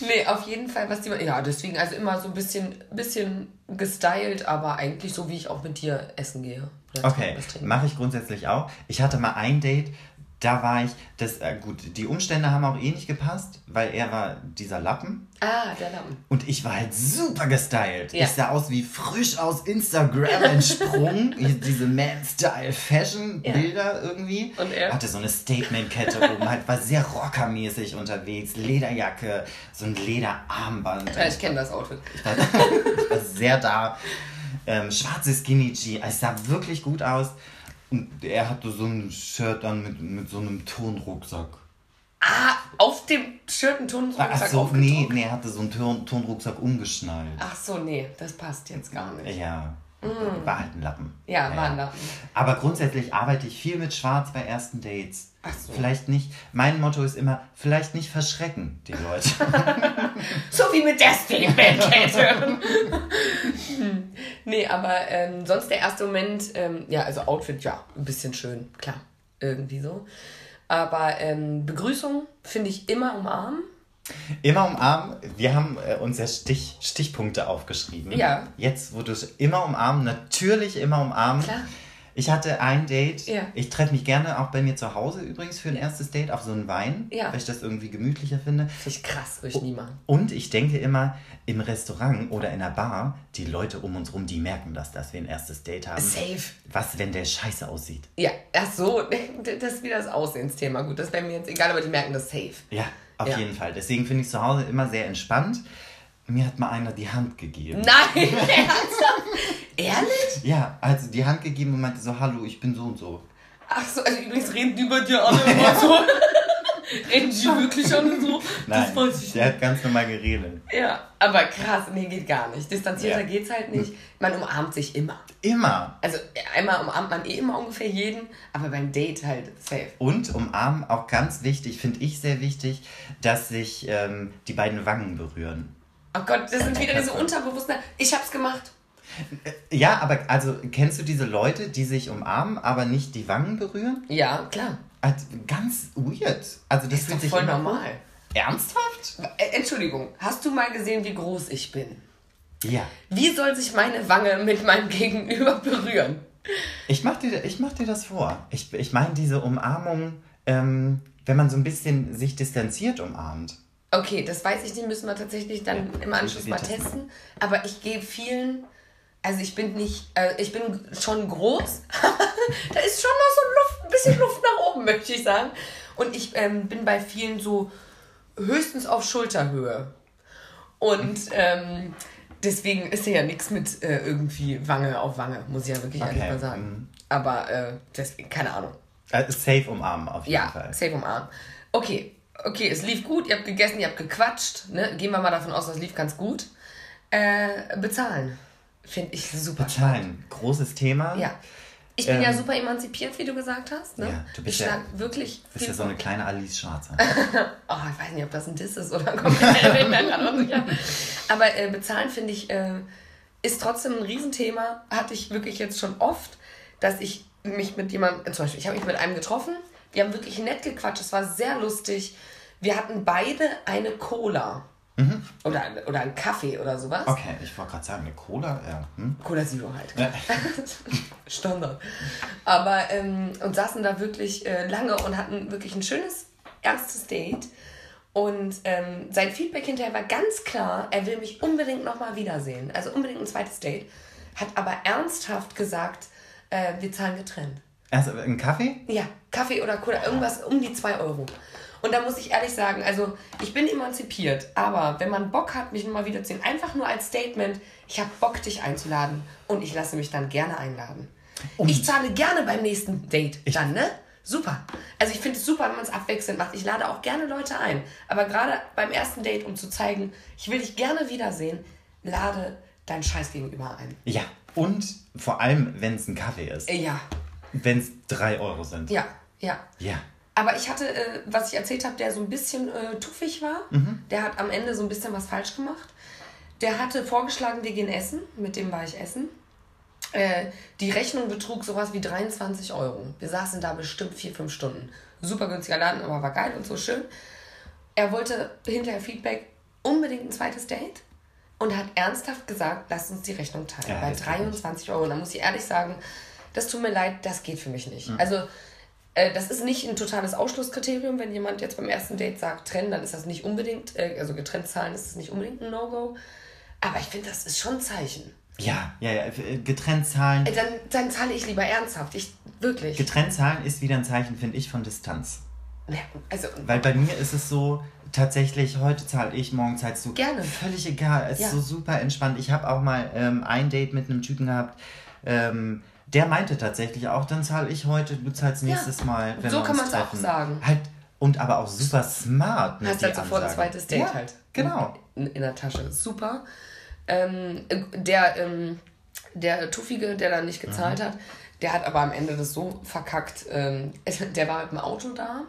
Nee, auf jeden Fall, was die Ja, deswegen also immer so ein bisschen, bisschen gestylt, aber eigentlich so, wie ich auch mit dir essen gehe. Okay, mache ich grundsätzlich auch. Ich hatte mal ein Date, da war ich, das, äh, gut, die Umstände haben auch eh nicht gepasst, weil er war dieser Lappen. Ah, der Lappen. Und ich war halt super gestylt. Ja. Ich sah aus wie frisch aus Instagram entsprungen. Diese Man-Style-Fashion-Bilder ja. irgendwie. Und er? Hatte so eine Statement-Kette oben, halt war sehr rockermäßig unterwegs. Lederjacke, so ein Lederarmband. Ja, ich kenne das Outfit. Ich war, ich war sehr da. Ähm, schwarze Skinny G. Es sah wirklich gut aus. Und er hatte so ein Shirt dann mit, mit so einem Turnrucksack. Ah, auf dem Shirt ein Turnrucksack Ach so, nee, nee, er hatte so einen Turn Turnrucksack umgeschnallt. Ach so, nee, das passt jetzt gar nicht. Ja, mm. war halt ein Lappen. Ja, war ein Lappen. Aber grundsätzlich arbeite ich viel mit Schwarz bei ersten Dates. Ach so. Vielleicht nicht. Mein Motto ist immer, vielleicht nicht verschrecken, die Leute. so wie mit der Statementkette. hm. Nee, aber ähm, sonst der erste Moment, ähm, ja, also Outfit, ja, ein bisschen schön, klar. Irgendwie so. Aber ähm, Begrüßung finde ich immer umarmen. Immer umarmen. Wir haben äh, uns ja Stich, Stichpunkte aufgeschrieben. Ja. Jetzt, wo du es immer umarmen, natürlich immer umarmen. Klar. Ich hatte ein Date. Ja. Ich treffe mich gerne auch bei mir zu Hause übrigens für ein ja. erstes Date auf so einen Wein, ja. weil ich das irgendwie gemütlicher finde. Finde ich krass, würde ich nie machen. Und ich denke immer, im Restaurant oder in der Bar, die Leute um uns rum, die merken das, dass wir ein erstes Date haben. Safe. Was, wenn der scheiße aussieht? Ja, ach so, das ist wieder das Aussehensthema. Gut, das wäre mir jetzt egal, aber die merken das safe. Ja, auf jeden Fall. Deswegen finde ich zu Hause immer sehr entspannt. Mir hat mal einer die Hand gegeben. Nein, ernsthaft? Ehrlich? Ja, also die Hand gegeben und meinte so, hallo, ich bin so und so. Ach so, also übrigens reden die bei dir alle immer so. reden die wirklich alle so? Nein, das weiß ich der nicht. hat ganz normal geredet. Ja, aber krass, nee, geht gar nicht. Distanzierter ja. geht's halt nicht. Man umarmt sich immer. Immer? Also einmal umarmt man eh immer ungefähr jeden, aber beim Date halt safe. Und umarmen auch ganz wichtig, finde ich sehr wichtig, dass sich ähm, die beiden Wangen berühren. Oh Gott, das sind wieder diese Unterbewussten. Ich hab's gemacht. Äh, ja, aber also kennst du diese Leute, die sich umarmen, aber nicht die Wangen berühren? Ja, klar. Also, ganz weird. Also das, ist sich voll normal. Ernsthaft? Äh, Entschuldigung, hast du mal gesehen, wie groß ich bin? Ja. Wie soll sich meine Wange mit meinem Gegenüber berühren? Ich mach dir, ich mach dir das vor. Ich, ich meine diese Umarmung, ähm, wenn man so ein bisschen sich distanziert umarmt. Okay, das weiß ich nicht, müssen wir tatsächlich dann ja, im Anschluss mal testen. Aber ich gebe vielen also ich bin nicht, äh, ich bin schon groß. da ist schon noch so Luft, ein bisschen Luft nach oben, möchte ich sagen. Und ich ähm, bin bei vielen so höchstens auf Schulterhöhe. Und ähm, deswegen ist ja nichts mit äh, irgendwie Wange auf Wange, muss ich ja wirklich okay. ehrlich mal sagen. Mhm. Aber äh, deswegen, keine Ahnung. Also safe umarmen auf jeden ja, Fall. Ja, safe umarmen. Okay, okay, es lief gut, ihr habt gegessen, ihr habt gequatscht. Ne? Gehen wir mal davon aus, das lief ganz gut. Äh, bezahlen. Finde ich super Bezahlen. Spannend. Großes Thema. Ja. Ich bin ähm, ja super emanzipiert, wie du gesagt hast. Ne? Ja, du bist ich ja, wirklich. bist ja so eine kleine Alice Schwarzer. oh, ich weiß nicht, ob das ein Diss ist oder komplett. Aber äh, bezahlen finde ich äh, ist trotzdem ein Riesenthema. Hatte ich wirklich jetzt schon oft, dass ich mich mit jemandem, zum Beispiel, ich habe mich mit einem getroffen. Wir haben wirklich nett gequatscht. Es war sehr lustig. Wir hatten beide eine Cola. Mhm. Oder, oder ein Kaffee oder sowas. Okay, ich wollte gerade sagen, eine Cola, ja. Hm? Cola Zero halt. Ja. Standard. Aber, ähm, und saßen da wirklich äh, lange und hatten wirklich ein schönes erstes Date. Und ähm, sein Feedback hinterher war ganz klar, er will mich unbedingt nochmal wiedersehen. Also unbedingt ein zweites Date. Hat aber ernsthaft gesagt, äh, wir zahlen getrennt. Also ein Kaffee? Ja, Kaffee oder Cola, irgendwas um die 2 Euro. Und da muss ich ehrlich sagen, also ich bin emanzipiert, aber wenn man Bock hat, mich mal wieder zu sehen, einfach nur als Statement, ich habe Bock, dich einzuladen und ich lasse mich dann gerne einladen. Und ich zahle gerne beim nächsten Date dann, ne? Super. Also ich finde es super, wenn man es abwechselnd macht. Ich lade auch gerne Leute ein. Aber gerade beim ersten Date, um zu zeigen, ich will dich gerne wiedersehen, lade dein Scheiß gegenüber ein. Ja. Und vor allem, wenn es ein Kaffee ist. Ja. Wenn es drei Euro sind. Ja, ja. Ja. Aber ich hatte, äh, was ich erzählt habe, der so ein bisschen äh, tuffig war. Mhm. Der hat am Ende so ein bisschen was falsch gemacht. Der hatte vorgeschlagen, wir gehen essen. Mit dem war ich essen. Äh, die Rechnung betrug sowas wie 23 Euro. Wir saßen da bestimmt vier, fünf Stunden. Super günstiger Laden, aber war geil und so schön. Er wollte hinterher Feedback unbedingt ein zweites Date und hat ernsthaft gesagt, lasst uns die Rechnung teilen. Ja, bei 23 Euro. Da muss ich ehrlich sagen, das tut mir leid, das geht für mich nicht. Mhm. Also das ist nicht ein totales Ausschlusskriterium. Wenn jemand jetzt beim ersten Date sagt, trennen, dann ist das nicht unbedingt, äh, also getrennt zahlen ist es nicht unbedingt ein No-Go. Aber ich finde, das ist schon ein Zeichen. Ja, ja, ja, äh, getrennt zahlen. Dann, dann zahle ich lieber ernsthaft. Ich, wirklich. Getrennt zahlen ist wieder ein Zeichen, finde ich, von Distanz. Ja, also, Weil bei mir ist es so, tatsächlich, heute zahle ich, morgen zahlst du. Gerne. Völlig egal. Es ja. ist so super entspannt. Ich habe auch mal ähm, ein Date mit einem Typen gehabt. Ähm, der meinte tatsächlich auch, dann zahle ich heute, du zahlst nächstes ja. Mal. Wenn so wir kann man es auch sagen. Halt, und aber auch super smart. Hast halt sofort ein zweites Date ja, halt. Genau. In, in, der Tasche. Super. Ähm, der, ähm, der Tuffige, der dann nicht gezahlt mhm. hat, Der hat aber am Ende das so verkackt. Ähm, der war mit dem Auto da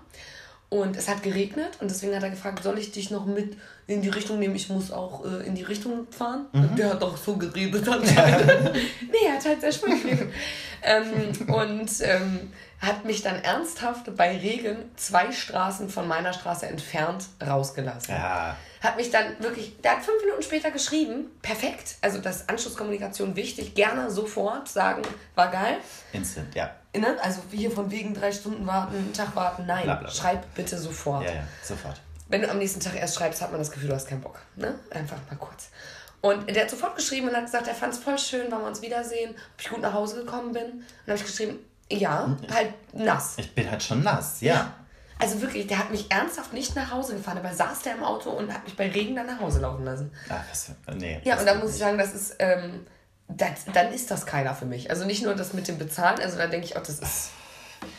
und es hat geregnet und deswegen hat er gefragt, soll ich dich noch mit in die Richtung nehmen? Ich muss auch äh, in die Richtung fahren. Mhm. Der hat auch so geredet anscheinend. nee, er hat halt sehr schön geredet. ähm, und ähm, hat mich dann ernsthaft bei Regen zwei Straßen von meiner Straße entfernt rausgelassen. Ja. Hat mich dann wirklich, der hat fünf Minuten später geschrieben, perfekt, also das Anschlusskommunikation wichtig, gerne sofort sagen, war geil. Instant, ja. Ne? Also hier von wegen drei Stunden warten, einen Tag warten, nein, bla, bla, bla. schreib bitte sofort. Ja, ja, sofort. Wenn du am nächsten Tag erst schreibst, hat man das Gefühl, du hast keinen Bock. Ne? Einfach mal kurz. Und der hat sofort geschrieben und hat gesagt, er fand es voll schön, weil wir uns wiedersehen, ob ich gut nach Hause gekommen bin. Und dann habe ich geschrieben, ja, halt nass. Ich bin halt schon nass, ja. ja. Also wirklich, der hat mich ernsthaft nicht nach Hause gefahren, aber saß der im Auto und hat mich bei Regen dann nach Hause laufen lassen. Ach, was, nee. Ja, und da muss ich sagen, das ist, ähm, das, dann ist das keiner für mich. Also nicht nur das mit dem Bezahlen, also da denke ich auch, das ist,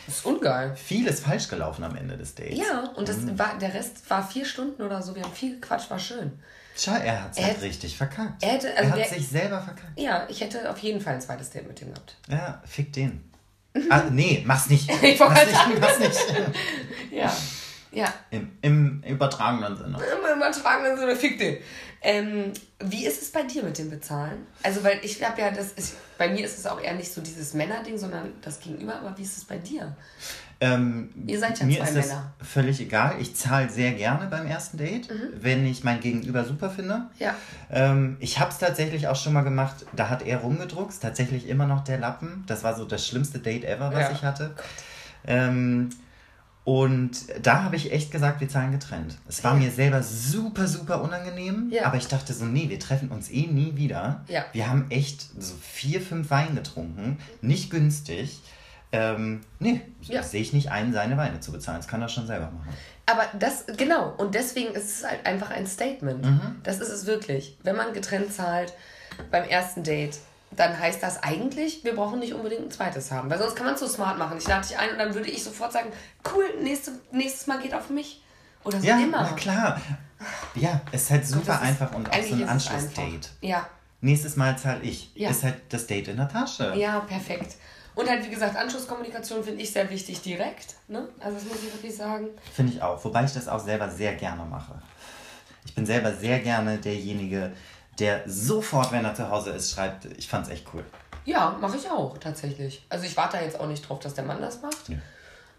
das ist ungeil. Viel ist falsch gelaufen am Ende des Dates. Ja, und das mhm. war, der Rest war vier Stunden oder so. Wir haben viel gequatscht, war schön. Schau, er hat es halt richtig verkackt. Er, hätte, also er hat der, sich selber verkackt. Ja, ich hätte auf jeden Fall ein zweites Date mit ihm gehabt. Ja, fick den. Ah, nee, mach's nicht. ich mach's nicht, mach's nicht. ja. Ja. Im, Im übertragenen Sinne. Im übertragenen Sinne, fick den. Ähm, wie ist es bei dir mit dem Bezahlen? Also, weil ich habe ja, das ist, bei mir ist es auch eher nicht so dieses Männerding, sondern das Gegenüber, aber wie ist es bei dir? Ähm, Ihr seid ja mir zwei ist Männer. Das völlig egal. Ich zahle sehr gerne beim ersten Date, mhm. wenn ich mein Gegenüber super finde. Ja. Ähm, ich habe es tatsächlich auch schon mal gemacht, da hat er rumgedruckt, tatsächlich immer noch der Lappen. Das war so das schlimmste Date ever, was ja. ich hatte. Ähm, und da habe ich echt gesagt, wir zahlen getrennt. Es war ja. mir selber super, super unangenehm. Ja. Aber ich dachte so, nee, wir treffen uns eh nie wieder. Ja. Wir haben echt so vier, fünf Wein getrunken. Nicht günstig. Ähm, nee, ja. sehe ich nicht ein, seine Weine zu bezahlen. Das kann er schon selber machen. Aber das, genau, und deswegen ist es halt einfach ein Statement. Mhm. Das ist es wirklich. Wenn man getrennt zahlt beim ersten Date, dann heißt das eigentlich, wir brauchen nicht unbedingt ein zweites haben. Weil sonst kann man es so smart machen. Ich lade dich ein und dann würde ich sofort sagen, cool, nächste, nächstes Mal geht auf mich. Oder so ja, immer. Ja, klar. Ja, es ist halt super ist, einfach und auch so ein Anschlussdate. Ja. Nächstes Mal zahle ich. Ja. Ist halt das Date in der Tasche. Ja, perfekt. Und halt, wie gesagt, Anschlusskommunikation finde ich sehr wichtig direkt. Ne? Also das muss ich wirklich sagen. Finde ich auch. Wobei ich das auch selber sehr gerne mache. Ich bin selber sehr gerne derjenige, der sofort, wenn er zu Hause ist, schreibt, ich fand's echt cool. Ja, mache ich auch tatsächlich. Also ich warte da jetzt auch nicht drauf, dass der Mann das macht. Ja.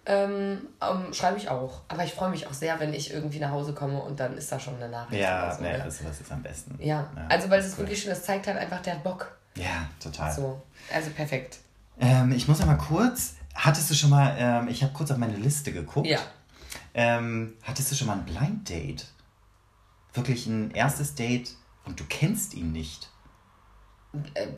Ähm, ähm, schreibe ich auch. Aber ich freue mich auch sehr, wenn ich irgendwie nach Hause komme und dann ist da schon eine Nachricht. Ja, so, nee, das, das ist am besten. Ja, ja also weil es cool. wirklich schon, das zeigt halt einfach, der hat Bock. Ja, total. So, also perfekt. Ähm, ich muss noch mal kurz, hattest du schon mal, ähm, ich habe kurz auf meine Liste geguckt. Ja. Ähm, hattest du schon mal ein Blind Date? Wirklich ein erstes Date und du kennst ihn nicht. Äh,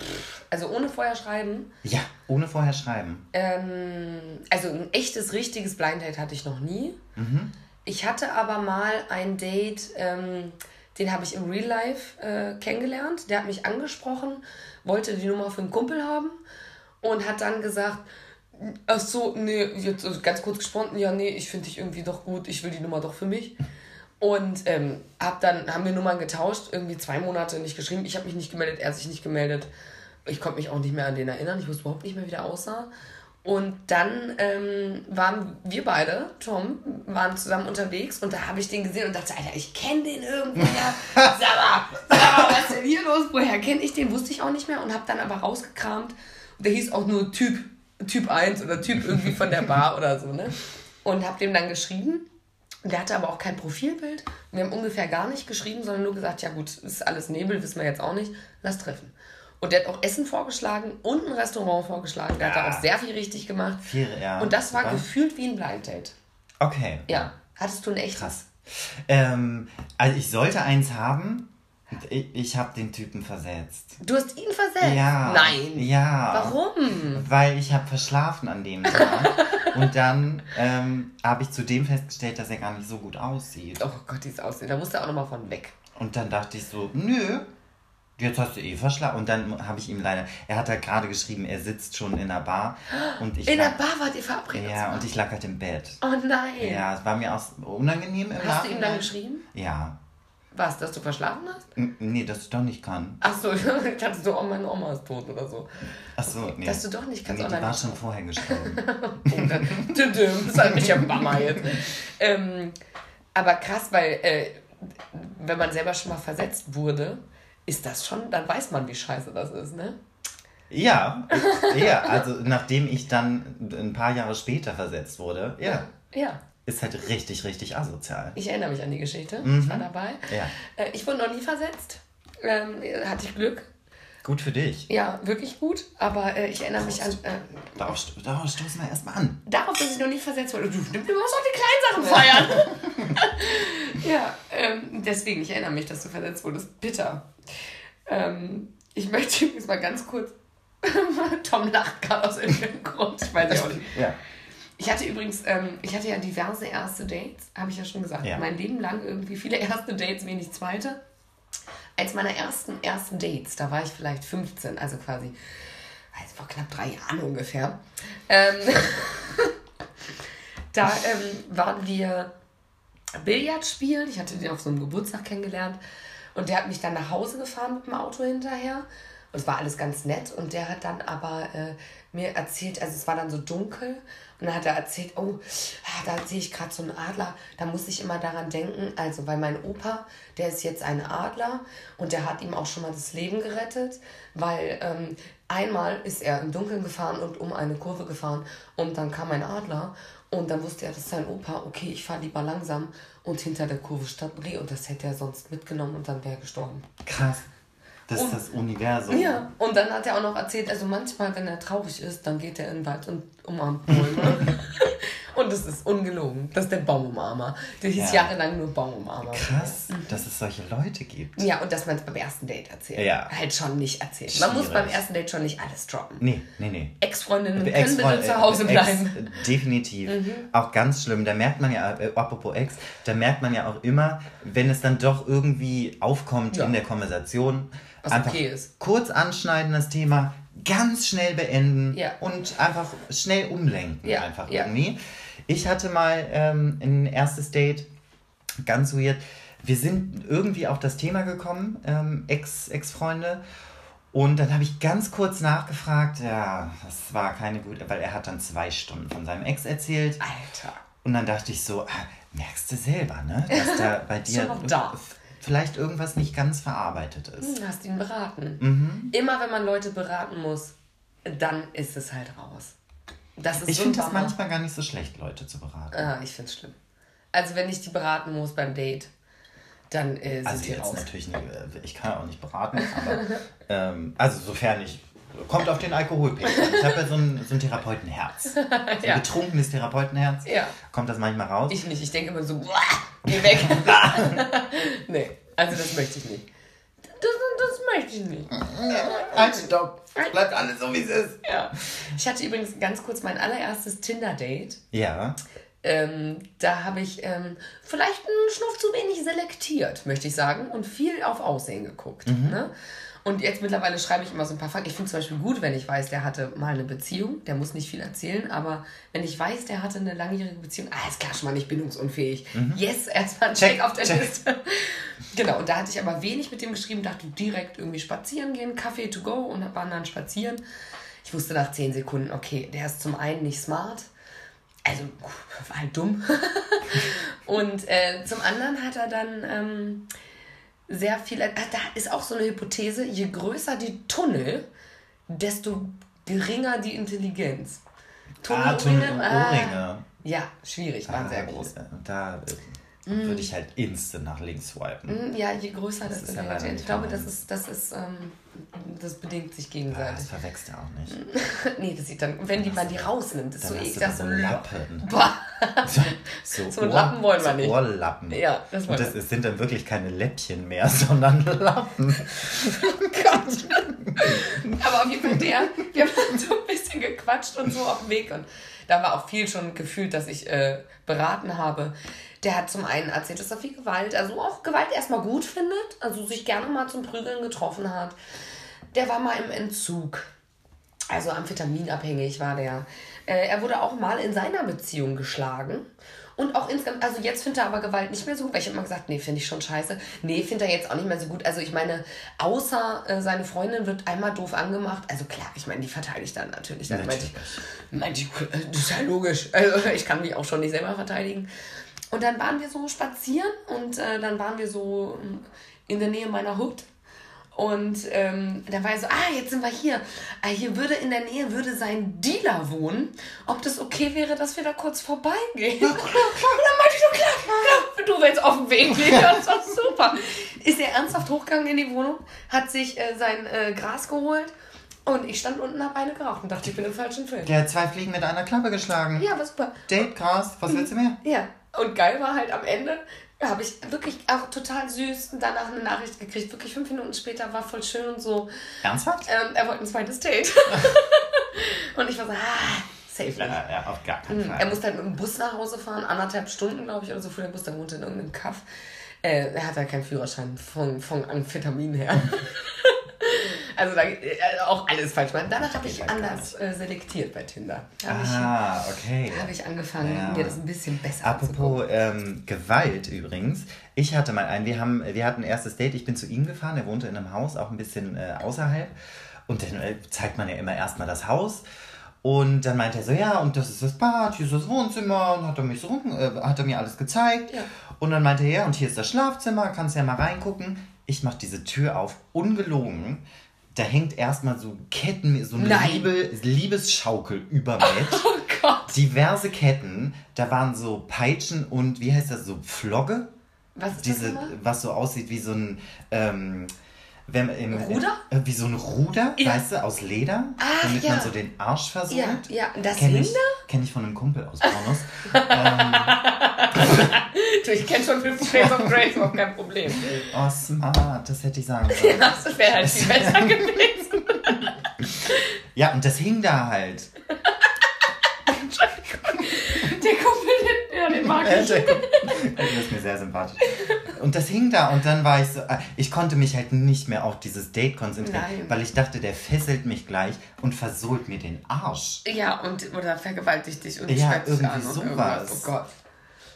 also ohne vorher schreiben? Ja, ohne vorher schreiben. Ähm, also ein echtes, richtiges Blind Date hatte ich noch nie. Mhm. Ich hatte aber mal ein Date, ähm, den habe ich im Real Life äh, kennengelernt. Der hat mich angesprochen, wollte die Nummer für einen Kumpel haben und hat dann gesagt, ach so, nee, jetzt ganz kurz gesprochen, ja, nee, ich finde dich irgendwie doch gut, ich will die Nummer doch für mich. Und ähm, hab dann, haben wir Nummern getauscht, irgendwie zwei Monate nicht geschrieben. Ich habe mich nicht gemeldet, er hat sich nicht gemeldet. Ich konnte mich auch nicht mehr an den erinnern. Ich wusste überhaupt nicht mehr, wie der aussah. Und dann ähm, waren wir beide, Tom, waren zusammen unterwegs und da habe ich den gesehen und dachte, Alter, ich kenne den irgendwoher. sag mal, sag mal, was ist denn hier los? Woher kenne ich den? Wusste ich auch nicht mehr und habe dann aber rausgekramt. Der hieß auch nur Typ, Typ 1 oder Typ irgendwie von der Bar oder so, ne? Und habe dem dann geschrieben der hatte aber auch kein Profilbild. Wir haben ungefähr gar nicht geschrieben, sondern nur gesagt, ja gut, ist alles Nebel, wissen wir jetzt auch nicht, lass treffen. Und der hat auch Essen vorgeschlagen und ein Restaurant vorgeschlagen. Der ja. hat da auch sehr viel richtig gemacht. Viel, ja. Und das war Super. gefühlt wie ein Blind Date. Okay. Ja. Hattest du ein echtes? Krass. Ähm, also ich sollte eins haben, ich, ich habe den Typen versetzt. Du hast ihn versetzt? Ja. Nein. Ja. Warum? Weil ich habe verschlafen an dem Tag. und dann ähm, habe ich zudem festgestellt, dass er gar nicht so gut aussieht. Oh Gott, dieses Aussehen. Da musste er auch nochmal von weg. Und dann dachte ich so, nö, jetzt hast du eh verschlafen. Und dann habe ich ihm leider, er hat halt gerade geschrieben, er sitzt schon in der Bar. Und ich in der Bar wart ihr verabredet? Ja, und ich lag halt im Bett. Oh nein. Ja, es war mir auch unangenehm im Hast du ihm dann geschrieben? Ja. Was, dass du verschlafen hast? N nee, dass ich doch nicht kann. Ach so, ich dachte so, oh, meine Oma ist tot oder so. Ach so, nee. Dass du doch nicht kannst. Nee, die war schon vorher gestorben. das hat mich ja Mama jetzt. Ähm, aber krass, weil äh, wenn man selber schon mal versetzt wurde, ist das schon, dann weiß man, wie scheiße das ist, ne? Ja, ja, also nachdem ich dann ein paar Jahre später versetzt wurde, ja. Ja. Ist halt richtig, richtig asozial. Ich erinnere mich an die Geschichte. Mhm. Ich war dabei. Ja. Äh, ich wurde noch nie versetzt. Ähm, hatte ich Glück. Gut für dich. Ja, wirklich gut. Aber äh, ich erinnere mich an. Äh, darauf, darauf stoßen wir erstmal an. Darauf, dass ich noch nie versetzt wurde. Du, du musst auch die kleinen Sachen feiern. ja, ähm, deswegen, ich erinnere mich, dass du versetzt wurdest. Bitter. Ähm, ich möchte übrigens mal ganz kurz. Tom lacht gerade aus irgendeinem Grund. Ich weiß ja auch nicht. Ja. Ich hatte übrigens, ähm, ich hatte ja diverse erste Dates, habe ich ja schon gesagt. Ja. Mein Leben lang irgendwie viele erste Dates, wenig zweite. Als meiner ersten ersten Dates, da war ich vielleicht 15, also quasi also vor knapp drei Jahren ungefähr. Ähm, da ähm, waren wir Billard spielen. Ich hatte den auf so einem Geburtstag kennengelernt. Und der hat mich dann nach Hause gefahren mit dem Auto hinterher. Und es war alles ganz nett. Und der hat dann aber äh, mir erzählt, also es war dann so dunkel und dann hat er erzählt, oh, ah, da sehe ich gerade so einen Adler. Da muss ich immer daran denken, also weil mein Opa, der ist jetzt ein Adler und der hat ihm auch schon mal das Leben gerettet, weil ähm, einmal ist er im Dunkeln gefahren und um eine Kurve gefahren und dann kam ein Adler und dann wusste er, das ist sein Opa, okay, ich fahre lieber langsam und hinter der Kurve stand Reh und das hätte er sonst mitgenommen und dann wäre er gestorben. Krass. Das und, ist das Universum. Ja, und dann hat er auch noch erzählt, also manchmal, wenn er traurig ist, dann geht er in den Wald und umarmt Bäume. und das ist ungelogen. Das ist der Baumumarmer. Der hieß ja. jahrelang nur Baumumarmer. Krass, mhm. dass es solche Leute gibt. Ja, und dass man es beim ersten Date erzählt. Ja. Halt schon nicht erzählen. Man muss beim ersten Date schon nicht alles droppen. Nee, nee, nee. Ex-Freundinnen Ex können bitte zu Hause bleiben. Ex, definitiv. Mhm. Auch ganz schlimm. Da merkt man ja, äh, apropos Ex, da merkt man ja auch immer, wenn es dann doch irgendwie aufkommt ja. in der Konversation, was einfach okay ist. Kurz anschneiden das Thema, ganz schnell beenden ja. und einfach schnell umlenken. Ja. Einfach ja. irgendwie. Ich hatte mal ähm, ein erstes Date, ganz weird. Wir sind irgendwie auf das Thema gekommen, ähm, Ex, Ex-Freunde. Und dann habe ich ganz kurz nachgefragt, ja, das war keine gute, weil er hat dann zwei Stunden von seinem Ex erzählt. Alter. Und dann dachte ich so, ah, merkst du selber, ne? Dass da bei dir vielleicht irgendwas nicht ganz verarbeitet ist. Du hm, hast ihn beraten. Mhm. Immer wenn man Leute beraten muss, dann ist es halt raus. Das ist ich finde es manchmal gar nicht so schlecht, Leute zu beraten. Ah, ich finde es schlimm. Also wenn ich die beraten muss beim Date, dann äh, sind also die jetzt raus. natürlich nicht, äh, ich kann auch nicht beraten, aber ähm, also sofern ich kommt auf den Alkoholpegel. Ich habe ja so ein, so ein Therapeutenherz. So ein ja. betrunkenes Therapeutenherz. Ja. Kommt das manchmal raus? Ich nicht. Ich denke immer so, geh weg. nee, also das möchte ich nicht. Das, das möchte ich nicht. Halt, stopp. Bleibt alles so, wie es ist. Ja. Ich hatte übrigens ganz kurz mein allererstes Tinder-Date. Ja. Ähm, da habe ich ähm, vielleicht einen Schnuff zu wenig selektiert, möchte ich sagen, und viel auf Aussehen geguckt. Mhm. Ne? Und jetzt mittlerweile schreibe ich immer so ein paar Fakten. Ich finde zum Beispiel gut, wenn ich weiß, der hatte mal eine Beziehung. Der muss nicht viel erzählen, aber wenn ich weiß, der hatte eine langjährige Beziehung, ah, ist klar schon mal nicht bindungsunfähig. Mhm. Yes, erstmal ein Check, Check auf der Check. Liste. genau, und da hatte ich aber wenig mit dem geschrieben, dachte direkt irgendwie spazieren gehen, Kaffee to go und waren dann spazieren. Ich wusste nach zehn Sekunden, okay, der ist zum einen nicht smart, also war halt dumm. und äh, zum anderen hat er dann. Ähm, sehr viel. Äh, da ist auch so eine Hypothese, je größer die Tunnel, desto geringer die Intelligenz. Tunnel, ah, Tunnel Ohrringe. Ah, ja, schwierig, waren ah, sehr groß. Da mm. würde ich halt instant nach links swipen. Mm, ja, je größer das, das ist. Ja ich glaube, das ist, das ist ähm, das bedingt sich gegenseitig. das verwechselt ja auch nicht. nee, das sieht dann, wenn die, man die rausnimmt, ist so eklig. Das so Lappen. so, so Ohr, Lappen wollen wir so nicht. Ohrlappen. Ja, das Und das sind dann wirklich keine Läppchen mehr, sondern Lappen. Gott. Aber auf jeden Fall der, wir haben so ein bisschen gequatscht und so auf dem Weg und da war auch viel schon gefühlt, dass ich äh, beraten habe. Der hat zum einen erzählt, dass er viel Gewalt, also auch Gewalt erstmal gut findet, also sich gerne mal zum Prügeln getroffen hat. Der war mal im Entzug. Also amphetaminabhängig war der. Äh, er wurde auch mal in seiner Beziehung geschlagen. Und auch insgesamt, also jetzt findet er aber Gewalt nicht mehr so gut, weil ich habe immer gesagt, nee, finde ich schon scheiße. Nee, findet er jetzt auch nicht mehr so gut. Also ich meine, außer äh, seine Freundin wird einmal doof angemacht. Also klar, ich meine, die verteidigt dann natürlich. Dann meinte ich, meinte ich, das ist ja logisch. Also ich kann mich auch schon nicht selber verteidigen. Und dann waren wir so spazieren und äh, dann waren wir so in der Nähe meiner Hut und ähm, da war er so, ah, jetzt sind wir hier. Ah, hier würde in der Nähe würde sein Dealer wohnen. Ob das okay wäre, dass wir da kurz vorbeigehen? Ja, klar, klar. Und dann meinte ich so, klar, klar, du willst auf dem Weg gehen. Das war super. Ist er ernsthaft hochgegangen in die Wohnung, hat sich äh, sein äh, Gras geholt und ich stand unten, hab eine geraucht und dachte, ich bin im falschen Film. Der hat zwei Fliegen mit einer Klappe geschlagen. Ja, war super. Date, Gras, was willst du mehr? Ja, und geil war halt am Ende, habe ich wirklich auch total süß danach eine Nachricht gekriegt. Wirklich fünf Minuten später war voll schön und so. Ernsthaft? Ähm, er wollte ein zweites Date. und ich war so, ah, safe. Ja, ja, auf gar keinen hm, Fall. Er musste halt mit dem Bus nach Hause fahren, anderthalb Stunden, glaube ich, oder so für den Bus. Der wohnte in irgendeinem Kaff. Äh, er hat ja keinen Führerschein von, von Amphetamin her. Also da, äh, auch alles falsch. Danach habe ich anders äh, selektiert bei Tinder. ah, ich, okay. Habe ich angefangen, ja. mir das ein bisschen besser Apropos ähm, Gewalt übrigens. Ich hatte mal einen, wir, haben, wir hatten ein erstes Date, ich bin zu ihm gefahren, er wohnte in einem Haus, auch ein bisschen äh, außerhalb. Und dann äh, zeigt man ja immer erstmal das Haus. Und dann meinte er so, ja, und das ist das Bad, hier ist das Wohnzimmer. Und hat er, mich so, äh, hat er mir alles gezeigt. Ja. Und dann meinte er, ja, und hier ist das Schlafzimmer, kannst ja mal reingucken. Ich mache diese Tür auf, ungelogen da hängt erstmal so Ketten, so eine Liebe, Liebesschaukel über Bett. Oh Gott. Diverse Ketten. Da waren so Peitschen und wie heißt das, so Flogge? Was ist Diese, das Was so aussieht wie so ein. Ähm, wenn, im, Ruder? Äh, wie so ein Du, ja. weißt du, aus Leder, ah, damit ja. man so den Arsch versucht. Ja, ja. das Kenne ich, kenn ich von einem Kumpel aus Pornos. ähm, ich kenne schon 50 Shades of Grey, überhaupt kein Problem. Oh, smart, das hätte ich sagen sollen. Ja, das wäre halt viel besser gewesen. ja, und das hing da halt. Der Kumpel, ja, den mag ich. Der, der ist mir sehr sympathisch. Und das hing da und dann war ich so, äh, ich konnte mich halt nicht mehr auf dieses Date konzentrieren, Nein. weil ich dachte, der fesselt mich gleich und versohlt mir den Arsch. Ja, und oder vergewaltigt dich und ja, irgendwie sowas. Oh Gott.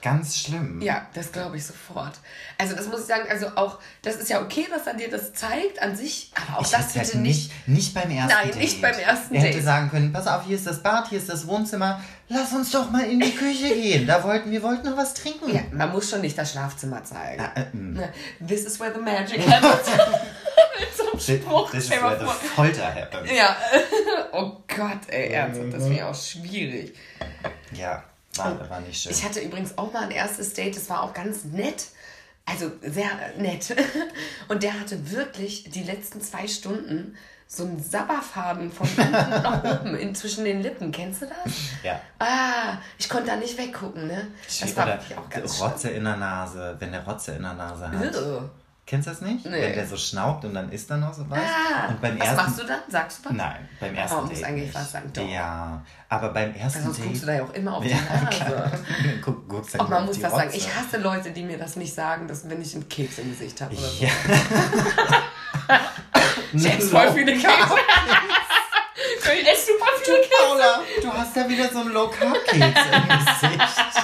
Ganz schlimm. Ja, das glaube ich sofort. Also das muss ich sagen, also auch, das ist ja okay, dass er dir das zeigt an sich, aber auch ich das bitte nicht, nicht beim ersten Nein, Date. nicht beim ersten er Date. Er hätte sagen können, pass auf, hier ist das Bad, hier ist das Wohnzimmer, lass uns doch mal in die Küche gehen. Da wollten wir wollten noch was trinken. Ja, man muss schon nicht das Schlafzimmer zeigen. Ah, äh, mm. This is where the magic happens. Mit so Spruch. This is where the Folter happens. Ja. Oh Gott, ey, ernsthaft, das wäre auch schwierig. Ja. War, war nicht schön. Ich hatte übrigens auch mal ein erstes Date, das war auch ganz nett. Also sehr nett. Und der hatte wirklich die letzten zwei Stunden so einen Sabberfaden von unten nach oben in, zwischen den Lippen. Kennst du das? Ja. Ah, ich konnte da nicht weggucken, ne? Das war wirklich auch ganz Rotze schlimm. in der Nase, wenn der Rotze in der Nase hat. Ugh. Kennst du das nicht? Nee. Wenn der so schnaubt und dann ist da noch so was. Ah, und beim was ersten, machst du dann? Sagst du was? Nein, beim ersten oh, Date. Eigentlich was sagen. Doch. Ja, aber beim ersten Sonst Date. guckst du da ja auch immer auf die Nase. Guck, guckst halt und man muss was sagen. Ich hasse Leute, die mir das nicht sagen, dass, wenn ich einen Keks im Gesicht habe oder so. Ja. ich esse voll viele Kekse. ich esse super viele Kekse. Paula, du hast ja wieder so einen Low-Carb-Keks im Gesicht.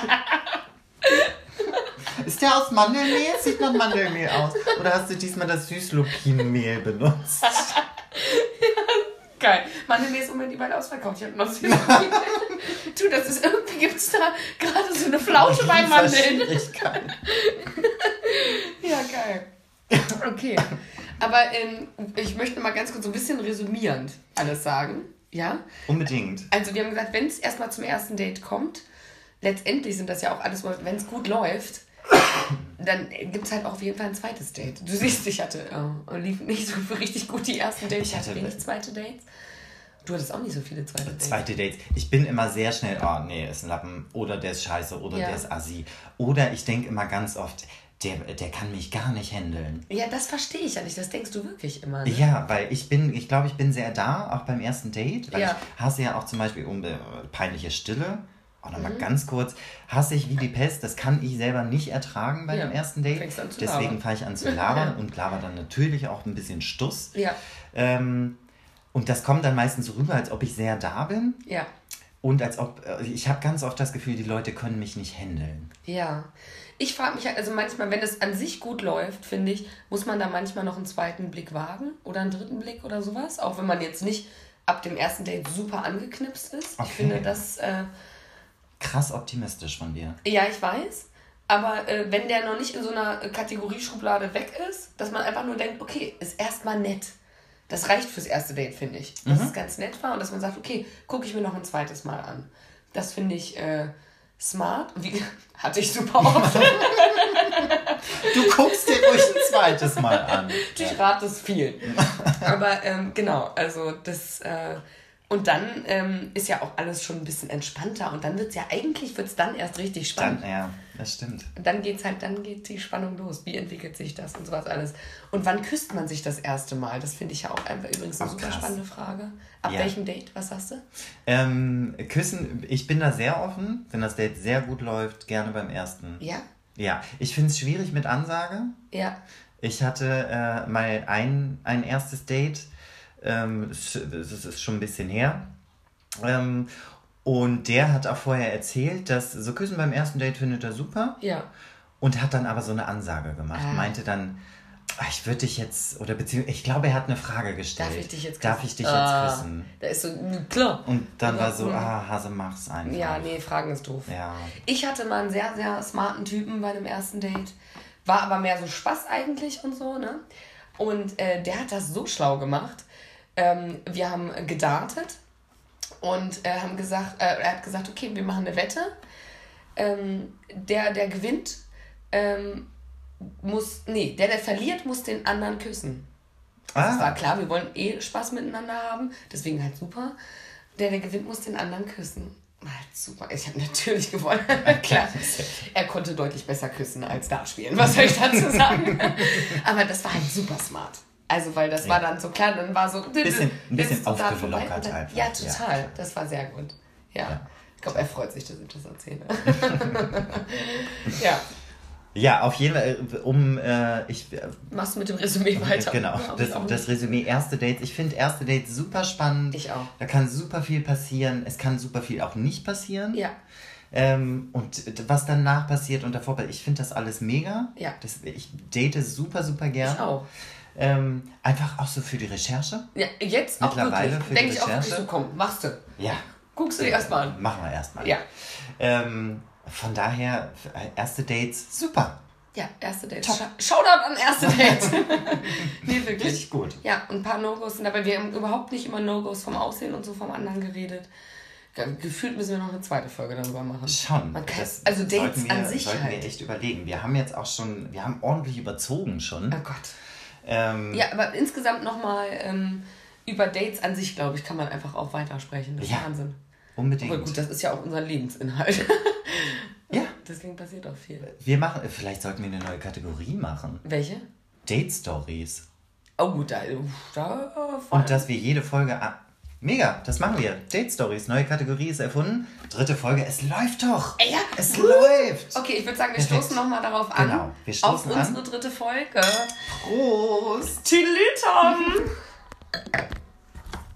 Mandelmehl? Sieht nach Mandelmehl aus. Oder hast du diesmal das Süßlupinenmehl benutzt? Geil. Mandelmehl ist Moment überall ausverkauft. Ich habe noch Süßlupinen. du, das ist irgendwie, gibt es da gerade so eine Flaute bei Mandeln. ja, geil. Okay. Aber ähm, ich möchte mal ganz kurz so ein bisschen resümierend alles sagen. Ja? Unbedingt. Also wir haben gesagt, wenn es erstmal zum ersten Date kommt, letztendlich sind das ja auch alles, wenn es gut läuft, dann gibt es halt auch auf jeden Fall ein zweites Date. Du siehst, ich hatte, äh, lief nicht so richtig gut die ersten Dates. Ich hatte wenig zweite Dates. Du hattest auch nicht so viele zweite Dates. Zweite Dates. Ich bin immer sehr schnell, oh nee, ist ein Lappen oder der ist scheiße oder ja. der ist assi. Oder ich denke immer ganz oft, der, der kann mich gar nicht handeln. Ja, das verstehe ich ja nicht. Das denkst du wirklich immer. Ne? Ja, weil ich bin, ich glaube, ich bin sehr da, auch beim ersten Date. Weil ja. ich hasse ja auch zum Beispiel um äh, peinliche Stille. Auch nochmal mhm. ganz kurz, hasse ich wie die Pest, das kann ich selber nicht ertragen bei ja, dem ersten Date. Deswegen fange ich an zu labern und laber dann natürlich auch ein bisschen Stuss. Ja. Ähm, und das kommt dann meistens so rüber, als ob ich sehr da bin. Ja. Und als ob, äh, ich habe ganz oft das Gefühl, die Leute können mich nicht handeln. Ja. Ich frage mich halt, also manchmal, wenn es an sich gut läuft, finde ich, muss man da manchmal noch einen zweiten Blick wagen oder einen dritten Blick oder sowas. Auch wenn man jetzt nicht ab dem ersten Date super angeknipst ist. Okay. Ich finde das. Äh, Krass optimistisch von dir. Ja, ich weiß. Aber äh, wenn der noch nicht in so einer Kategorieschublade weg ist, dass man einfach nur denkt, okay, ist erstmal nett. Das reicht fürs erste Date, finde ich. Dass mhm. es ganz nett war und dass man sagt, okay, gucke ich mir noch ein zweites Mal an. Das finde ich äh, smart. Wie, hatte ich super oft. du guckst dir ruhig ein zweites Mal an. Ich rate es viel. Aber ähm, genau, also das. Äh, und dann ähm, ist ja auch alles schon ein bisschen entspannter und dann wird es ja eigentlich wird's dann erst richtig spannend. Dann, ja, das stimmt. Dann geht's halt, dann geht die Spannung los. Wie entwickelt sich das und sowas alles. Und wann küsst man sich das erste Mal? Das finde ich ja auch einfach übrigens eine oh, super krass. spannende Frage. Ab ja. welchem Date? Was hast du? Ähm, küssen, ich bin da sehr offen, wenn das Date sehr gut läuft, gerne beim ersten. Ja? Ja, ich finde es schwierig mit Ansage. Ja. Ich hatte äh, mal ein, ein erstes Date ähm, das ist schon ein bisschen her. Ähm, und der hat auch vorher erzählt, dass so Küssen beim ersten Date findet er super. Ja. Und hat dann aber so eine Ansage gemacht. Ah. Meinte dann, ah, ich würde dich jetzt, oder beziehungsweise, ich glaube, er hat eine Frage gestellt. Darf ich dich jetzt küssen? Darf ich dich ah, jetzt küssen? Da ist so, klar. Und dann war so, ah, Hase, mach's einfach. Ja, nee, Fragen ist doof. Ja. Ich hatte mal einen sehr, sehr smarten Typen bei dem ersten Date. War aber mehr so Spaß eigentlich und so, ne? Und äh, der hat das so schlau gemacht ähm, wir haben gedartet und äh, haben gesagt, äh, er hat gesagt, okay, wir machen eine Wette. Ähm, der, der gewinnt, ähm, muss, nee, der, der verliert, muss den anderen küssen. Ah. Das war klar, wir wollen eh Spaß miteinander haben, deswegen halt super. Der, der gewinnt, muss den anderen küssen. Halt super. Ich habe natürlich gewonnen. Klar. Er konnte deutlich besser küssen als da spielen. Was soll ich dazu sagen? Aber das war halt super smart. Also, weil das ja. war dann so klar, dann war so. Bisschen, ein bisschen aufgelockert einfach. Ja, total. Ja. Das war sehr gut. Ja. ja. Ich glaube, er freut sich, dass ich das erzähle. ja. Ja, auf jeden Fall, äh, um äh, ich. Äh, Machst du mit dem Resümee weiter? Genau, das, das Resümee erste Dates. Ich finde erste Dates super spannend. Ich auch. Da kann super viel passieren. Es kann super viel auch nicht passieren. Ja. Ähm, und was danach passiert und davor, ich finde das alles mega. Ja. Das, ich date super, super gern. Ich auch. Ähm, einfach auch so für die Recherche. Ja, jetzt Mittlerweile auch wirklich. Denke ich auch wirklich so, komm, machst du. Ja. Guckst du dir erstmal an. Machen wir erstmal. Ja. Ähm, von daher, erste Dates, super. Ja, erste Dates. Top. Shoutout an erste Dates. nee, wirklich. Richtig gut. Ja, und ein paar No-Gos sind dabei. Wir haben überhaupt nicht immer No-Gos vom Aussehen und so vom anderen geredet. Gefühlt müssen wir noch eine zweite Folge darüber machen. Schon. Kann, also Dates wir, an sich sollten halt. wir echt überlegen. Wir haben jetzt auch schon, wir haben ordentlich überzogen schon. Oh Gott. Ähm, ja, aber insgesamt nochmal ähm, über Dates an sich, glaube ich, kann man einfach auch weitersprechen. Das ist ja, Wahnsinn. Unbedingt. Aber gut, das ist ja auch unser Lebensinhalt. ja. Deswegen passiert auch viel. Wir machen, vielleicht sollten wir eine neue Kategorie machen. Welche? Date Stories. Oh, da, da Und dass wir jede Folge Mega, das machen wir. Date Stories, neue Kategorie ist erfunden. Dritte Folge, es läuft doch. Ja. Es uh. läuft. Okay, ich würde sagen, wir Perfekt. stoßen nochmal darauf an. Genau, wir stoßen Auf unsere an. dritte Folge. Prost. Tüdelütom.